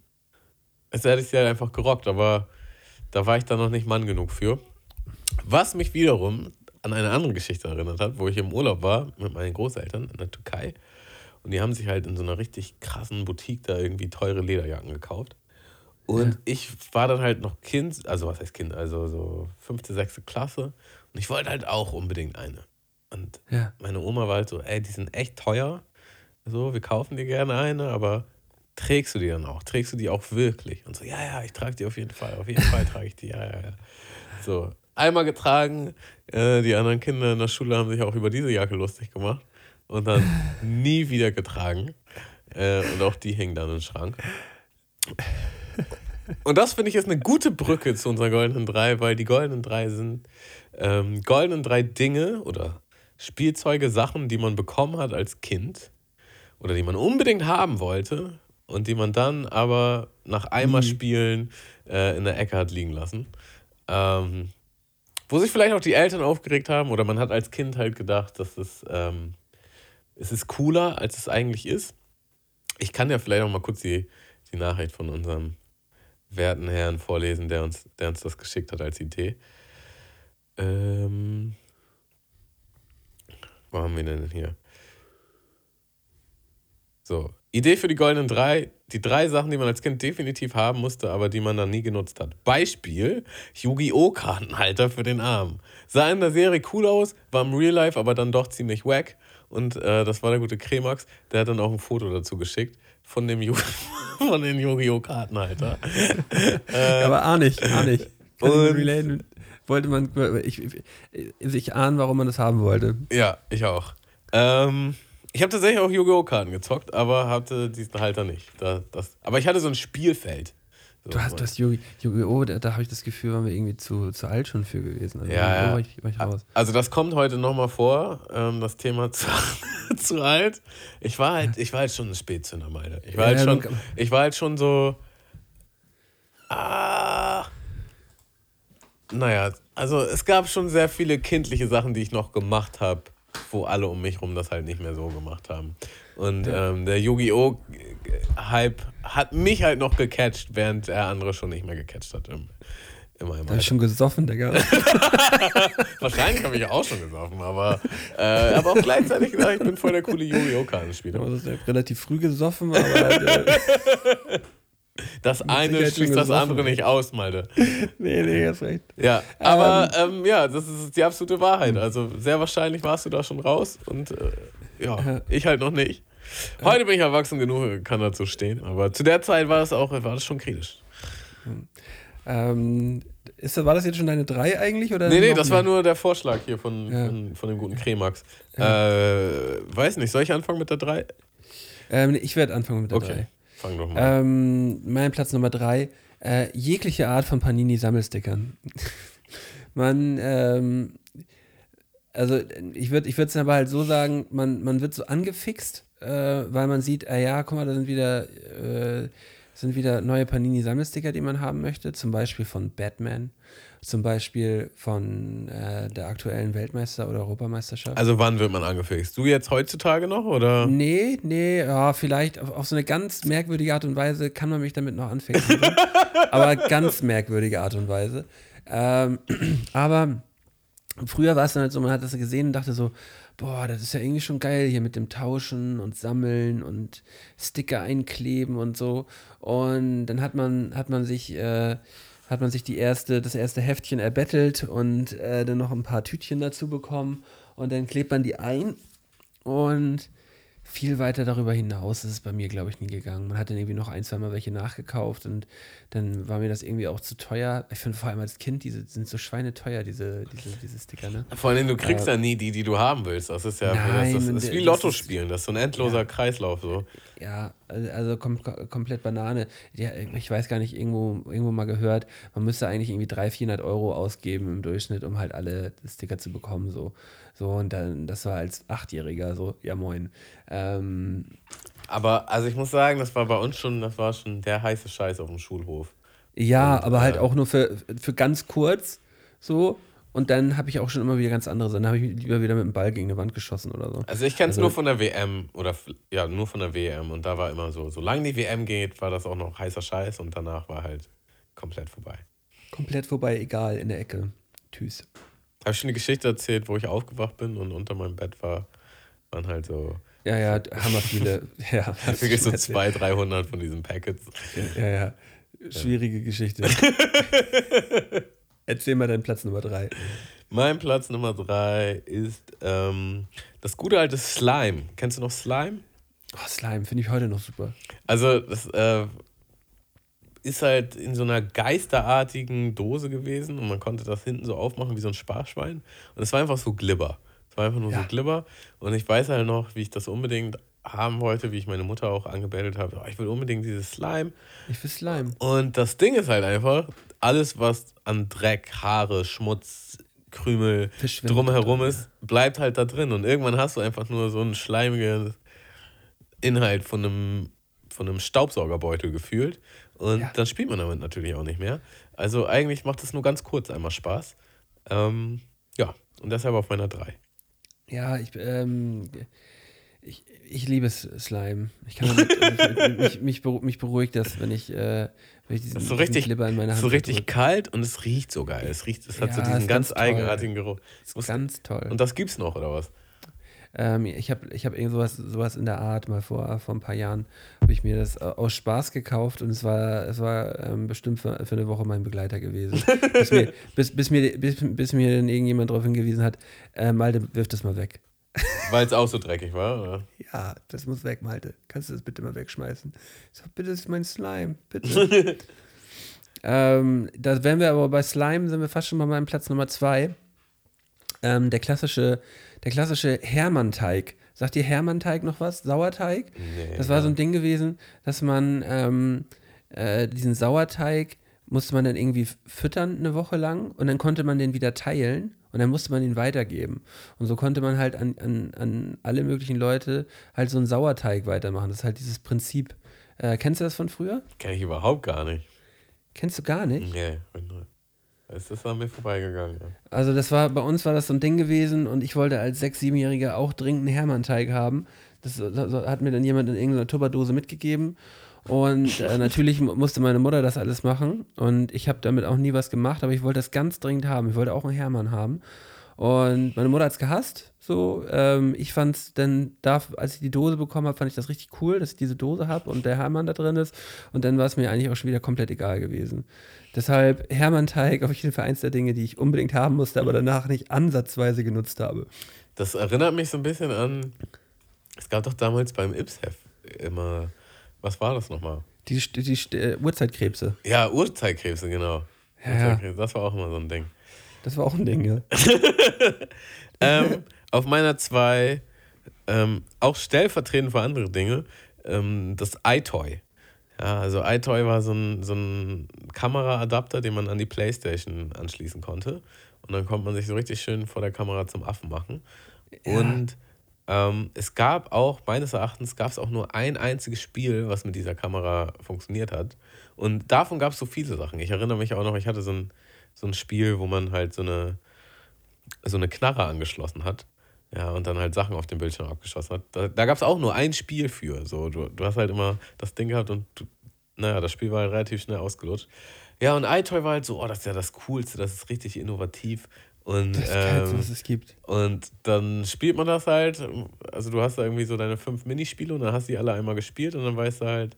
als hätte ich sie halt einfach gerockt. Aber da war ich dann noch nicht Mann genug für. Was mich wiederum an eine andere Geschichte erinnert hat, wo ich im Urlaub war mit meinen Großeltern in der Türkei. Und die haben sich halt in so einer richtig krassen Boutique da irgendwie teure Lederjacken gekauft. Und ich war dann halt noch Kind, also was heißt Kind, also so fünfte, sechste Klasse. Und ich wollte halt auch unbedingt eine. Und Ja. meine Oma war halt so, ey, die sind echt teuer. So, wir kaufen dir gerne eine, aber trägst du die dann auch? Trägst du die auch wirklich? Und so, ja, ja, ich trage die auf jeden Fall. Auf jeden Fall trage ich die, ja, ja, ja. So, einmal getragen. Äh, die anderen Kinder in der Schule haben sich auch über diese Jacke lustig gemacht. Und dann nie wieder getragen. Äh, und auch die hängen dann im Schrank. Und das finde ich ist eine gute Brücke zu unserer goldenen drei, weil die goldenen drei sind ähm, goldenen drei Dinge oder Spielzeuge, Sachen, die man bekommen hat als Kind oder die man unbedingt haben wollte und die man dann aber nach einmal Spielen äh, in der Ecke hat liegen lassen. Ähm, wo sich vielleicht auch die Eltern aufgeregt haben oder man hat als Kind halt gedacht, dass es, ähm, es ist cooler, als es eigentlich ist. Ich kann ja vielleicht auch mal kurz die, die Nachricht von unserem werten Herrn vorlesen, der uns, der uns das geschickt hat als Idee. Ähm, wo haben wir denn hier? So, Idee für die goldenen drei. Die drei Sachen, die man als Kind definitiv haben musste, aber die man dann nie genutzt hat. Beispiel: Yu-Gi-Oh! Kartenhalter für den Arm. Sah in der Serie cool aus, war im Real Life aber dann doch ziemlich wack. Und äh, das war der gute Kremax. Der hat dann auch ein Foto dazu geschickt von dem Yu von den Yu-Gi-Oh! Kartenhalter. Aber ahne ich, ahne ich. Kann ich und-. Wollte man, ich, ich, ich ahnen, warum man das haben wollte. Ja, ich auch. Ähm, ich habe tatsächlich auch Yu-Gi-Oh! Karten gezockt, aber hatte diesen Halter nicht. Da, das, aber ich hatte so ein Spielfeld. Du hast, du hast Yu-Gi-Oh! Da, da habe ich das Gefühl, waren wir irgendwie zu, zu alt schon für gewesen. Also Ja, ja. Ich, ich. Also das kommt heute nochmal vor, ähm, das Thema zu, zu alt. Ich war halt, ich war halt schon ein Spätzünder, meine. Ich war halt schon, ich war halt schon so. Ah. Naja, also es gab schon sehr viele kindliche Sachen, die ich noch gemacht habe, wo alle um mich rum das halt nicht mehr so gemacht haben. Und ähm, der Yu-Gi-Oh! Hype hat mich halt noch gecatcht, während er andere schon nicht mehr gecatcht hat im, meinem Da habe Alter. ich schon gesoffen, Digga. Wahrscheinlich habe ich auch schon gesoffen, aber äh, aber auch gleichzeitig gedacht, ich bin voll der coole Yu-Gi-Oh! Kartenspieler. Also, ich hab relativ früh gesoffen, aber äh, Das eine schließt das andere nicht aus, Malte. nee, nee, hast recht. Ja, aber ähm, ja, das ist die absolute Wahrheit. Also sehr wahrscheinlich warst du da schon raus und äh, ja, ich halt noch nicht. Heute bin ich erwachsen genug, kann dazu stehen, aber zu der Zeit war das auch, war das schon kritisch. Ähm, ist, das- war das jetzt schon deine drei eigentlich? Oder Nee, nee, das mehr? war nur der Vorschlag hier von, Ja. von, von dem guten Kremax. Äh, weiß nicht, soll ich anfangen mit der 3? Ähm, nee, ich werde anfangen mit der Okay, drei. fang doch mal. Ähm, mein Platz Nummer drei. Äh, jegliche Art von Panini-Sammelstickern. man, ähm, also ich würde ich es aber halt so sagen, man, man wird so angefixt, äh, weil man sieht, äh, ja, guck mal, da sind wieder, äh, sind wieder neue Panini-Sammelsticker, die man haben möchte. Zum Beispiel von Batman, zum Beispiel von äh, der aktuellen Weltmeister- oder Europameisterschaft. Also wann wird man angefixt? Du jetzt heutzutage noch oder? Nee, nee, ja, vielleicht auf, auf so eine ganz merkwürdige Art und Weise kann man mich damit noch anfixen. aber ganz merkwürdige Art und Weise. Ähm, aber früher war es dann halt so, man hat das gesehen und dachte so, boah, das ist ja irgendwie schon geil hier mit dem Tauschen und Sammeln und Sticker einkleben und so. Und dann hat man, hat man sich, äh, hat man sich die erste, das erste Heftchen erbettelt und äh, dann noch ein paar Tütchen dazu bekommen. Und dann klebt man die ein und viel weiter darüber hinaus ist es bei mir, glaube ich, nie gegangen. Man hat dann irgendwie noch ein, zwei Mal welche nachgekauft und dann war mir das irgendwie auch zu teuer. Ich finde vor allem als Kind, diese sind so schweineteuer, diese, diese, diese Sticker, ne? Vor allem, du kriegst äh, ja nie die, die du haben willst. Das ist ja Nein, das, das, das- ist wie Lotto spielen. Das ist so ein endloser Ja. Kreislauf. So. Ja, also also kom komplett Banane. Ja, ich weiß gar nicht, irgendwo, irgendwo mal gehört, man müsste eigentlich irgendwie 300, 400 Euro ausgeben im Durchschnitt, um halt alle Sticker zu bekommen. So, so und dann, das war als Achtjähriger so, ja moin. Ähm, Aber also ich muss sagen, das war bei uns schon, das war schon der heiße Scheiß auf dem Schulhof. ja, Und, aber halt äh, auch nur für, für ganz kurz so. Und dann habe ich auch schon immer wieder ganz andere Sachen. Dann habe ich lieber wieder mit dem Ball gegen eine Wand geschossen oder so. Also ich kenne es Also- nur von der WM oder ja, nur von der WM und da war immer so, solange die WM geht, war das auch noch heißer Scheiß und danach war halt komplett vorbei. Komplett vorbei, egal, in der Ecke. Tschüss. Habe ich schon eine Geschichte erzählt, wo ich aufgewacht bin und unter meinem Bett war, waren halt so Ja, ja, hammer viele. Ja, wirklich so schon erzählt. 200, 300 von diesen Packets. Ja, ja. Schwierige Geschichte. Erzähl mal deinen Platz Nummer drei. Mein Platz Nummer drei ist ähm, das gute alte Slime. Kennst du noch Slime? Oh, Slime finde ich heute noch super. Also, das äh, ist halt in so einer geisterartigen Dose gewesen und man konnte das hinten so aufmachen wie so ein Sparschwein. Und es war einfach so Glibber. Es war einfach nur Ja. so Glibber. Und ich weiß halt noch, wie ich das unbedingt haben wollte, wie ich meine Mutter auch angebettelt habe. Oh, ich will unbedingt dieses Slime. Ich will Slime. Und das Ding ist halt einfach, alles, was an Dreck, Haare, Schmutz, Krümel drumherum ist, bleibt halt da drin. Und irgendwann hast du einfach nur so einen schleimigen Inhalt von einem, von einem Staubsaugerbeutel gefühlt. Und Ja. dann spielt man damit natürlich auch nicht mehr. Also eigentlich macht es nur ganz kurz einmal Spaß. Ähm, ja, und deshalb auf meiner 3. Ja, ich, ähm, ich, ich liebe Slime. Ich kann damit, ich, mich, mich, mich beruhigt das, wenn ich, äh, wenn ich diesen, so diesen richtig, Glibber in meiner Hand so richtig verdrücke. kalt und es riecht so geil. Es riecht, es hat so Ja, diesen ist ganz, ganz eigenartigen Geruch. Ist ganz toll. Und das gibt's noch, oder was? Ähm, ich habe ich hab irgend sowas, sowas in der Art mal vor, vor ein paar Jahren, habe ich mir das äh, aus Spaß gekauft und es war, es war ähm, bestimmt für, für eine Woche mein Begleiter gewesen. bis, mir, bis, bis, mir, bis, bis mir dann irgendjemand darauf hingewiesen hat, äh, Malte, wirf das mal weg. Weil es auch so dreckig war, oder? Ja, das muss weg, Malte. Kannst du das bitte mal wegschmeißen? Ich sag, bitte, das ist mein Slime, bitte. ähm, da wären wir aber bei Slime, sind wir fast schon bei meinem Platz Nummer zwei. Ähm, der klassische, der klassische Hermann-Teig. Sagt ihr Hermann-Teig noch was? Sauerteig? Nee, das war so ein Ding gewesen, dass man ähm, äh, diesen Sauerteig musste man dann irgendwie füttern eine Woche lang und dann konnte man den wieder teilen und dann musste man ihn weitergeben. Und so konnte man halt an, an, an alle möglichen Leute halt so einen Sauerteig weitermachen. Das ist halt dieses Prinzip. Äh, kennst du das von früher? Kenn ich überhaupt gar nicht. Kennst du gar nicht? Nee, es ist an mir vorbeigegangen. Ja. Also das war, bei uns war das so ein Ding gewesen und ich wollte als sechs-, siebenjähriger auch dringend einen Hermann-Teig haben. Das, das hat mir dann jemand in irgendeiner Tupperdose mitgegeben. Und äh, natürlich mu- musste meine Mutter das alles machen. Und ich habe damit auch nie was gemacht, aber ich wollte das ganz dringend haben. Ich wollte auch einen Hermann haben. Und meine Mutter hat es gehasst. So, ähm, ich fand es dann, da, als ich die Dose bekommen habe, fand ich das richtig cool, dass ich diese Dose habe und der Hermann da drin ist. Und dann war es mir eigentlich auch schon wieder komplett egal gewesen. Deshalb Hermann-Teig auf jeden Fall eins der Dinge, die ich unbedingt haben musste, aber danach nicht ansatzweise genutzt habe. Das erinnert mich so ein bisschen an. Es gab doch damals beim Ipshef immer. Was war das nochmal? Die, die St- äh, Urzeitkrebse, Ja, Urzeitkrebse, genau. Ja, Urzeitkrebse, Das war auch immer so ein Ding. das war auch ein Ding, ja. ähm, auf meiner zwei, ähm, auch stellvertretend für andere Dinge, ähm, das iToy. Ja, also iToy war so ein, so ein Kameraadapter, den man an die Playstation anschließen konnte. Und dann konnte man sich so richtig schön vor der Kamera zum Affen machen. Und ähm, es gab auch, meines Erachtens, gab es auch nur ein einziges Spiel, was mit dieser Kamera funktioniert hat. Und davon gab es so viele Sachen. Ich erinnere mich auch noch, ich hatte so ein, so ein Spiel, wo man halt so eine, so eine Knarre angeschlossen hat. Ja, und dann halt Sachen auf dem Bildschirm abgeschossen hat. Da, da gab es auch nur ein Spiel für. So, du, du hast halt immer das Ding gehabt und du, naja, das Spiel war halt relativ schnell ausgelutscht. Ja, und iToy war halt so, oh, das ist ja das Coolste, das ist richtig innovativ. Und, Das Geilste, ähm, was es gibt. und dann spielt man das halt. Also du hast da irgendwie so deine fünf Minispiele und dann hast du die alle einmal gespielt und dann weißt du halt,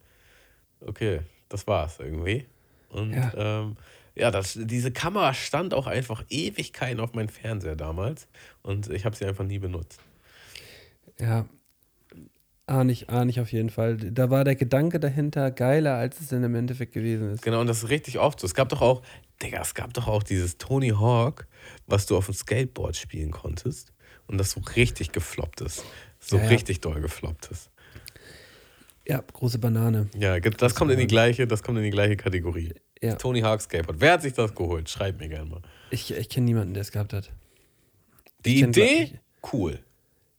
okay, das war's irgendwie. Und Ja. ähm, ja das, diese Kamera stand auch einfach Ewigkeiten auf meinem Fernseher damals und ich habe sie einfach nie benutzt. Ja. Ahne ich, ahne ich auf jeden Fall. Da war der Gedanke dahinter geiler, als es dann im Endeffekt gewesen ist. Genau, und das ist richtig oft so. Es gab doch auch, Digga, es gab doch auch dieses Tony Hawk, was du auf dem Skateboard spielen konntest und das so richtig gefloppt ist. So Ja, ja. richtig doll gefloppt ist. Ja, große Banane. Ja, das kommt in die gleiche, das kommt in die gleiche Kategorie. Ja. Tony Hawk Skateboard. Wer hat sich das geholt? Schreibt mir gerne mal. Ich, ich kenne niemanden, der es gehabt hat. Die Idee? Cool.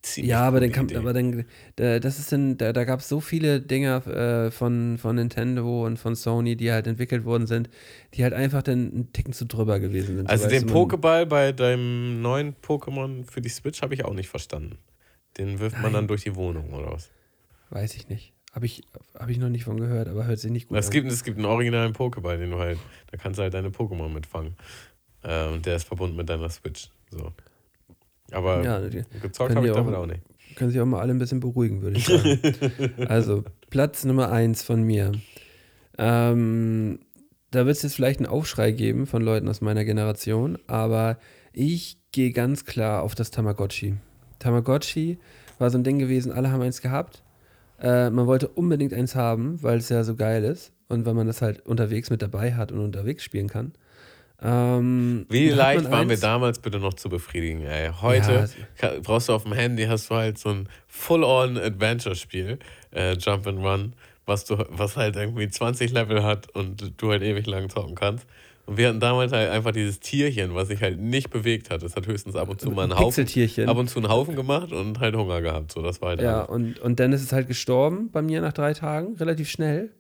Ziemlich Ja, aber dann kam, Idee. aber dann, da, das ist dann, da, da gab es so viele Dinger äh, von, von Nintendo und von Sony, die halt entwickelt worden sind, die halt einfach dann einen Ticken zu drüber gewesen sind. Also So, den man- Pokéball bei deinem neuen Pokémon für die Switch habe ich auch nicht verstanden. Den wirft man Nein. dann durch die Wohnung oder was? Weiß ich nicht. Habe ich, hab ich noch nicht von gehört, aber hört sich nicht gut Es an. gibt, es gibt einen originalen Pokéball, den du halt, da kannst du halt deine Pokémon mitfangen. Äh, und der ist verbunden mit deiner Switch. So. Aber Ja, gezockt habe ich damit auch- nicht. können sich auch mal alle ein bisschen beruhigen, würde ich sagen. also, Platz Nummer eins von mir. Ähm, da wird es jetzt vielleicht einen Aufschrei geben von Leuten aus meiner Generation, aber ich gehe ganz klar auf das Tamagotchi. Tamagotchi war so ein Ding gewesen, alle haben eins gehabt. Äh, man wollte unbedingt eins haben, weil es ja so geil ist und weil man das halt unterwegs mit dabei hat und unterwegs spielen kann. Ähm, Wie leicht waren wir eins- damals bitte noch zu befriedigen, ey. Heute Ja. brauchst du auf dem Handy, hast du halt so ein Full-on-Adventure-Spiel, äh, Jump and Run, was, du, was halt irgendwie 20 Level hat und du halt ewig lang zocken kannst. Und wir hatten damals halt einfach dieses Tierchen, was sich halt nicht bewegt hat. Es hat höchstens ab und zu mal einen Haufen, ab und zu einen Haufen gemacht und halt Hunger gehabt. So, das war halt Ja, alles. und, und dann ist es halt gestorben bei mir nach drei Tagen, relativ schnell.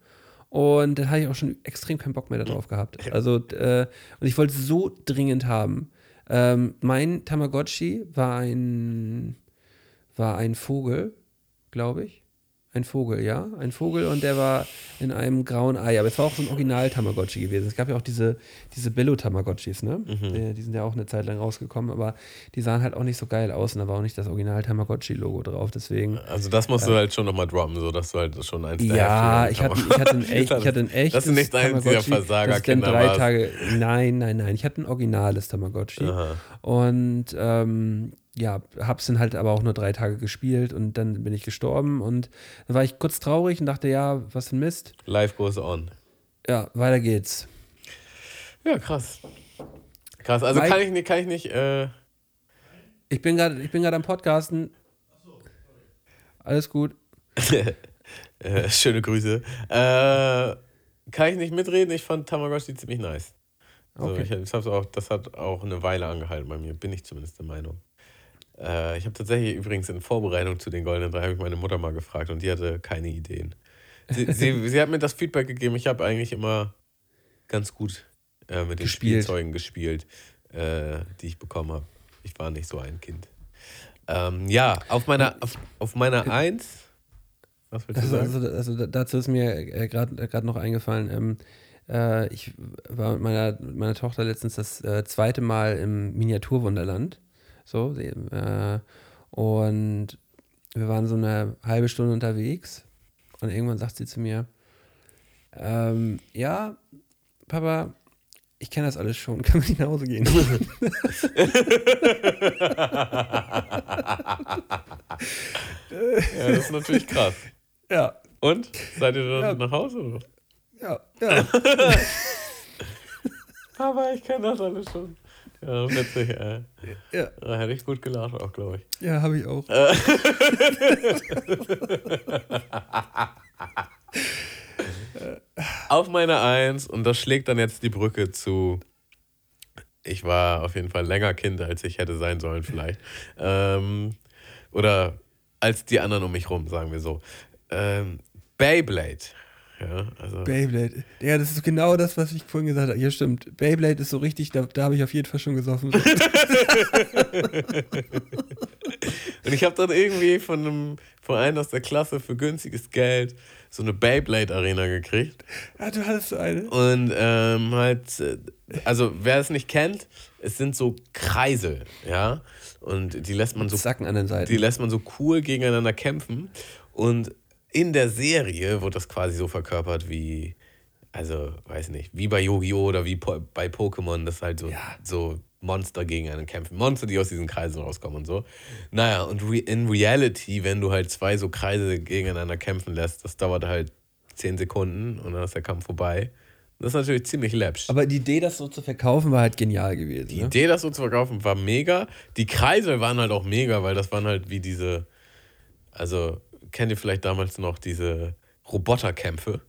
Und dann hatte ich auch schon extrem keinen Bock mehr darauf gehabt. Also, äh, und ich wollte es so dringend haben. Ähm, mein Tamagotchi war ein, war ein Vogel, glaube ich. Ein Vogel, ja. Ein Vogel und der war in einem grauen Ei. Aber es war auch so ein Original-Tamagotchi gewesen. Es gab ja auch diese, diese Billo-Tamagotchis, ne? Die, die sind ja auch eine Zeit lang rausgekommen, aber die sahen halt auch nicht so geil aus und da war auch nicht das Original-Tamagotchi-Logo drauf. Deswegen. Also das musst du halt schon nochmal droppen, so dass du halt schon eins Ja, ich hatte, ich hatte ein echt, ich hatte ein echtes Dass du nicht eins dieser Tamagotchi, das ich dann drei. Tage. Nein, nein, nein. Ich hatte ein originales Tamagotchi. Aha. Und ähm, ja, hab's dann halt aber auch nur drei Tage gespielt und dann bin ich gestorben und dann war ich kurz traurig und dachte, ja, was für ein Mist. Life goes on. Ja, weiter geht's. Ja, krass. Krass, also Mike- kann ich nicht, kann ich nicht, äh, Ich bin gerade, ich bin gerade am Podcasten. Alles gut. äh, schöne Grüße. Äh, kann ich nicht mitreden, ich fand Tamagotchi ziemlich nice. Also Okay. ich, das, auch, das hat auch eine Weile angehalten bei mir, bin ich zumindest der Meinung. Äh, ich habe tatsächlich übrigens in Vorbereitung zu den Goldenen Drei, habe ich meine Mutter mal gefragt und die hatte keine Ideen. Sie, sie, sie hat mir das Feedback gegeben, ich habe eigentlich immer ganz gut äh, mit den Gespielt. Spielzeugen gespielt, äh, die ich bekommen habe. Ich war nicht so ein Kind. Ähm, ja, auf meiner, auf, auf meiner Eins. Was willst du Also, sagen? also, also dazu ist mir äh, gerade gerade noch eingefallen. Ähm, äh, ich war mit meiner, meiner Tochter letztens das äh, zweite Mal im Miniaturwunderland. So, äh, und wir waren so eine halbe Stunde unterwegs und irgendwann sagt sie zu mir, ähm, ja, Papa, ich kenne das alles schon, können wir nicht nach Hause gehen? Ja, das ist natürlich krass. ja, Und? Seid ihr dann Ja. nach Hause? Oder? ja, ja. Aber ich kenne das alles schon. Ja, witzig, ey. ja, Da hätte ich gut gelacht auch, glaube ich. ja habe ich auch. Auf meiner Eins, und das schlägt dann jetzt die Brücke zu. Ich war auf jeden Fall länger Kind, als ich hätte sein sollen, vielleicht. Ähm, oder als die anderen um mich rum, sagen wir so. Ähm, Beyblade. Ja, also. Beyblade. Ja, das ist genau das, was ich vorhin gesagt habe. Ja, stimmt. Beyblade ist so richtig, da, da habe ich auf jeden Fall schon gesoffen. Und ich habe dann irgendwie von einem, von einem aus der Klasse für günstiges Geld so eine Beyblade-Arena gekriegt. Ah, du hattest so eine? Und ähm, halt, äh, also wer es nicht kennt, es sind so Kreise, ja. Und die lässt man so. Zacken an den Seiten. Die lässt man so cool gegeneinander kämpfen. Und in der Serie wird das quasi so verkörpert wie, also weiß nicht, wie bei Yu-Gi-Oh! oder wie po bei Pokémon, das halt so, Ja. so Monster gegeneinander kämpfen. Monster, die aus diesen Kreisen rauskommen und so. Naja, und re in Reality, wenn du halt zwei so Kreise gegeneinander kämpfen lässt, das dauert halt 10 Sekunden und dann ist der Kampf vorbei. Das ist natürlich ziemlich läppsch. Aber die Idee, das so zu verkaufen, war halt genial gewesen. Die ne? Idee, das so zu verkaufen, war mega. Die Kreise waren halt auch mega, weil das waren halt wie diese, also kennt ihr vielleicht damals noch diese Roboterkämpfe?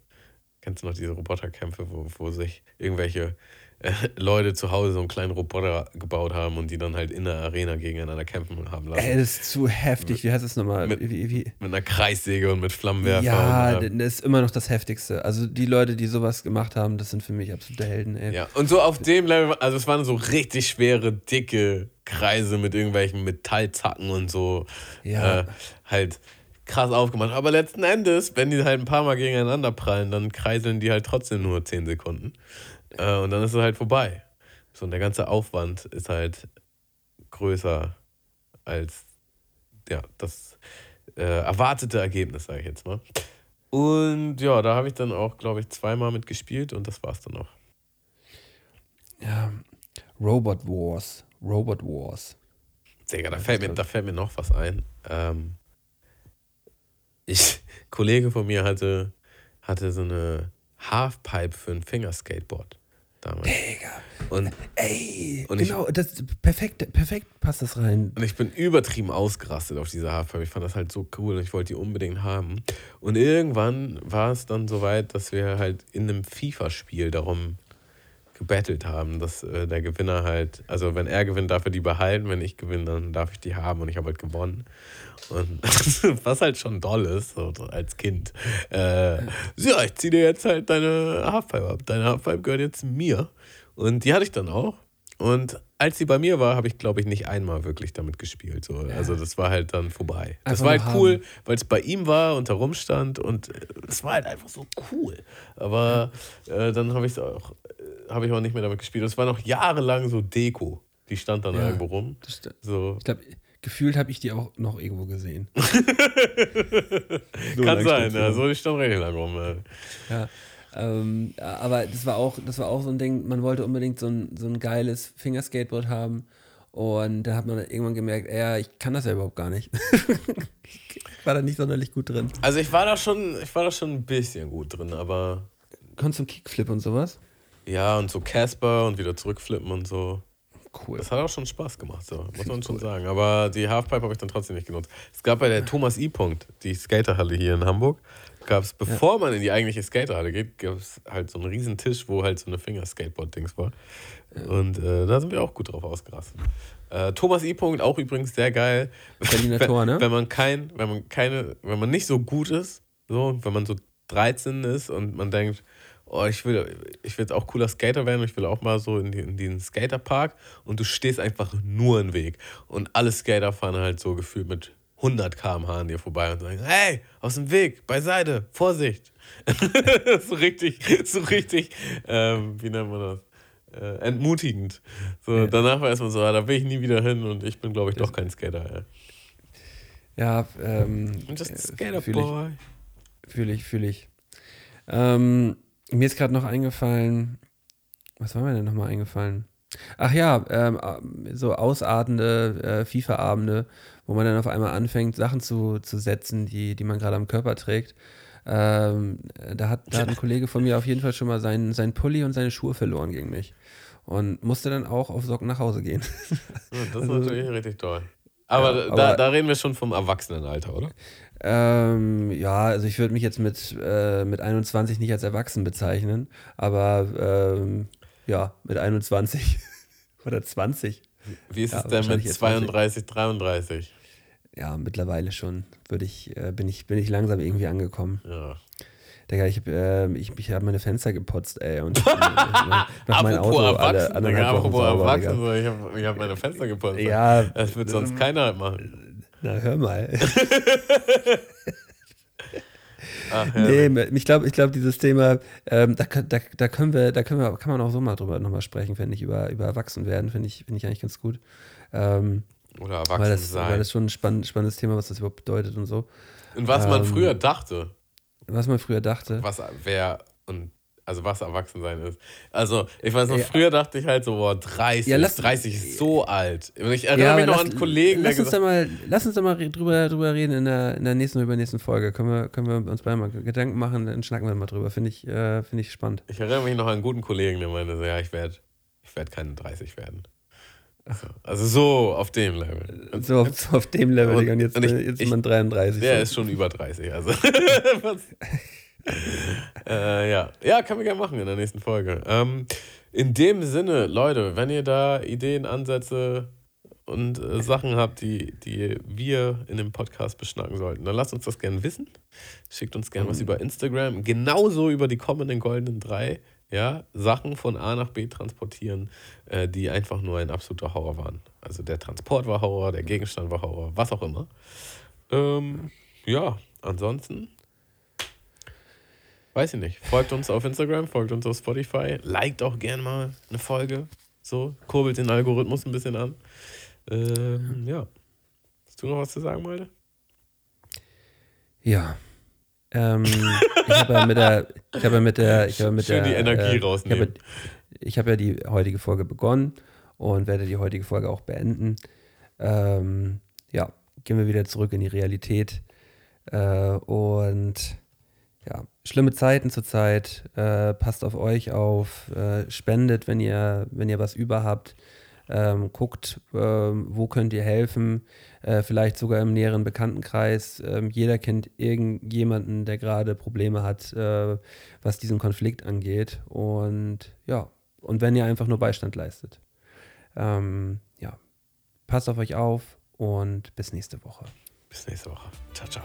Kennst du noch diese Roboterkämpfe, wo, wo sich irgendwelche äh, Leute zu Hause so einen kleinen Roboter gebaut haben und die dann halt in der Arena gegeneinander kämpfen haben lassen? Ey, das ist zu heftig. Wie heißt das nochmal? Mit- Wie, wie, Mit einer Kreissäge und mit Flammenwerfer. ja, und, das ist immer noch das Heftigste. Also die Leute, die sowas gemacht haben, das sind für mich absolute Helden, ey. Ja, und so auf dem Level, also es waren so richtig schwere, dicke Kreise mit irgendwelchen Metallzacken und so. Ja. Äh, halt krass aufgemacht. Aber letzten Endes, wenn die halt ein paar Mal gegeneinander prallen, dann kreiseln die halt trotzdem nur 10 Sekunden. Äh, und dann ist es halt vorbei. So, und der ganze Aufwand ist halt größer als ja, das äh, erwartete Ergebnis, sage ich jetzt mal. Und ja, da habe ich dann auch, glaube ich, zweimal mitgespielt und das war's dann auch. Ja. Robot Wars. Robot Wars. Digga, da fällt, mir, da fällt mir noch was ein. Ähm, ich, ein Kollege von mir hatte, hatte so eine Halfpipe für ein Fingerskateboard damals. Digga. Und, Ey, Und ich- genau, das perfekt, perfekt passt das rein. und ich bin übertrieben ausgerastet auf diese Halfpipe. Ich fand das halt so cool und ich wollte die unbedingt haben. Und irgendwann war es dann soweit, dass wir halt in einem FIFA-Spiel darum gebettelt haben, dass äh, der Gewinner halt, also wenn er gewinnt, darf er die behalten, wenn ich gewinne, dann darf ich die haben und ich habe halt gewonnen. Und was halt schon doll ist, so als Kind. Äh, ja, ich ziehe dir jetzt halt deine Halfpipe ab. Deine Halfpipe gehört jetzt mir. Und die hatte ich dann auch. Und als sie bei mir war, habe ich, glaube ich, nicht einmal wirklich damit gespielt. So. Also das war halt dann vorbei. Das Einfach war halt cool, weil es bei ihm war und da rumstand und äh, es war halt einfach so cool. Aber äh, dann habe ich auch, äh, habe ich auch nicht mehr damit gespielt. Es war noch jahrelang so Deko. Die stand dann Ja. irgendwo rum. Das So. Ich glaube, gefühlt habe ich die auch noch irgendwo gesehen. Kann sein, ja. So, die stand richtig lang rum. Ja. Ähm, aber das war auch, das war auch so ein Ding, man wollte unbedingt so ein, so ein geiles Fingerskateboard haben. Und da hat man dann irgendwann gemerkt, ey, ich kann das ja überhaupt gar nicht. ich war da nicht sonderlich gut drin. Also ich war da schon, ich war da schon ein bisschen gut drin, aber Konntest du Kickflip und sowas? ja, und so Casper und wieder zurückflippen und so. Cool. Das hat auch schon Spaß gemacht, so, muss man schon sagen. Aber die Halfpipe habe ich dann trotzdem nicht genutzt. Es gab bei der Thomas I. Punkt, die Skaterhalle hier in Hamburg, gab es, bevor man in die eigentliche Skaterhalle geht, gab es halt so einen riesen Tisch, wo halt so eine Fingerskateboard-Dings war. Und äh, da sind wir auch gut drauf ausgerastet. Äh, Thomas I. Punkt, auch übrigens sehr geil. Berliner wenn, Tor, ne? Wenn man kein, wenn man keine, wenn man nicht so gut ist, so, wenn man so 13 ist und man denkt, oh, ich will, ich will jetzt auch cooler Skater werden, ich will auch mal so in, die, in den Skaterpark und du stehst einfach nur im Weg. Und alle Skater fahren halt so gefühlt mit 100 km/h an dir vorbei und sagen, hey, aus dem Weg, beiseite, Vorsicht. so richtig, so richtig, ähm, wie nennt man das? Äh, entmutigend. So, Danach war erstmal so, ah, da will ich nie wieder hin und ich bin, glaube ich, doch kein Skater. Ja. Ja, ähm, I'm just a äh, skater fühl ich. boy. Fühle ich, fühle ich. Ähm, mir ist gerade noch eingefallen, was war mir denn nochmal eingefallen? Ach ja, ähm, so ausartende äh, FIFA-Abende, wo man dann auf einmal anfängt, Sachen zu, zu setzen, die, die man gerade am Körper trägt. Ähm, da, hat, da hat ein Kollege von mir auf jeden Fall schon mal seinen, seinen Pulli und seine Schuhe verloren gegen mich. Und musste dann auch auf Socken nach Hause gehen. Das ist natürlich richtig toll. Aber, Also Ja, da, aber- da reden wir schon vom Erwachsenenalter, oder? Ähm, ja, also ich würde mich jetzt mit, äh, mit 21 nicht als erwachsen bezeichnen, aber ähm, ja, mit 21 oder 20. Wie ist Ja, es denn mit wahrscheinlich jetzt 20. 32, 33? Ja, mittlerweile schon würde ich, äh, bin ich, bin ich langsam irgendwie angekommen. Ja. Digga, ich, äh, ich, ich habe meine Fenster geputzt, ey, und ich, mach mein apropos Auto alle Erwachsen, anderthalb Digga, apropos sauber, Erwachsen, Digga. ich habe ich hab meine Fenster geputzt. Ja, Das wird sonst keiner halt machen. Na, hör mal. Ach, nee, ich glaube, ich glaub, dieses Thema, ähm, da, da, da können wir, da können wir, kann man auch so mal drüber nochmal sprechen, finde ich, über, über Erwachsenwerden, finde ich, finde ich eigentlich ganz gut. Ähm, Oder erwachsen weil das, sein. weil das schon ein spann spannendes Thema, was das überhaupt bedeutet und so. und was man ähm, früher dachte, Was man früher dachte. was wer und also was Erwachsensein ist. Also, ich weiß noch, Ja. früher dachte ich halt so, boah, 30, Ja, lass- 30 ist so alt. Und ich erinnere mich noch lass- an Kollegen, der lass uns, gesagt da mal, lass uns da mal drüber, drüber reden in der, in der nächsten oder übernächsten Folge. Können wir, können wir uns beide mal Gedanken machen, dann schnacken wir mal drüber. Finde ich, äh, finde ich spannend. Ich erinnere mich noch an einen guten Kollegen, der meinte so, ja, ich werde ich werd keine 30 werden. So, Also so auf dem Level. So auf, so auf dem Level, Und-. Und jetzt, und ich- äh, jetzt ich- ist man 33. Der so. ist schon über 30, also. Äh, ja. ja, können wir gerne machen in der nächsten Folge. Ähm, in dem Sinne, Leute, wenn ihr da Ideen, Ansätze und äh, Sachen habt, die, die wir in dem Podcast beschnacken sollten, dann lasst uns das gerne wissen. Schickt uns gerne was über Instagram, genauso über die kommenden goldenen drei. Ja, Sachen von A nach B transportieren, äh, die einfach nur ein absoluter Horror waren. Also der Transport war Horror, der Gegenstand war Horror, was auch immer. Ähm, ja, ansonsten. Weiß ich nicht. Folgt uns auf Instagram, folgt uns auf Spotify, liked auch gerne mal eine Folge. So, kurbelt den Algorithmus ein bisschen an. Ähm, ja. Hast du noch was zu sagen, Malte? Ja. Ähm, ich habe ja mit der, ich habe ja mit der, ich habe mit Schön der, die Energie äh, rausnehmen. Ich habe ja die heutige Folge begonnen und werde die heutige Folge auch beenden. Ähm, ja, gehen wir wieder zurück in die Realität. Äh, und ja, schlimme Zeiten zurzeit. Äh, passt auf euch auf, äh, spendet, wenn ihr, wenn ihr was über habt. Ähm, guckt, ähm, wo könnt ihr helfen, äh, vielleicht sogar im näheren Bekanntenkreis. Ähm, jeder kennt irgendjemanden, der gerade Probleme hat, äh, was diesen Konflikt angeht. Und ja, und wenn ihr einfach nur Beistand leistet. Ähm, ja, passt auf euch auf und bis nächste Woche. Bis nächste Woche. Ciao, ciao.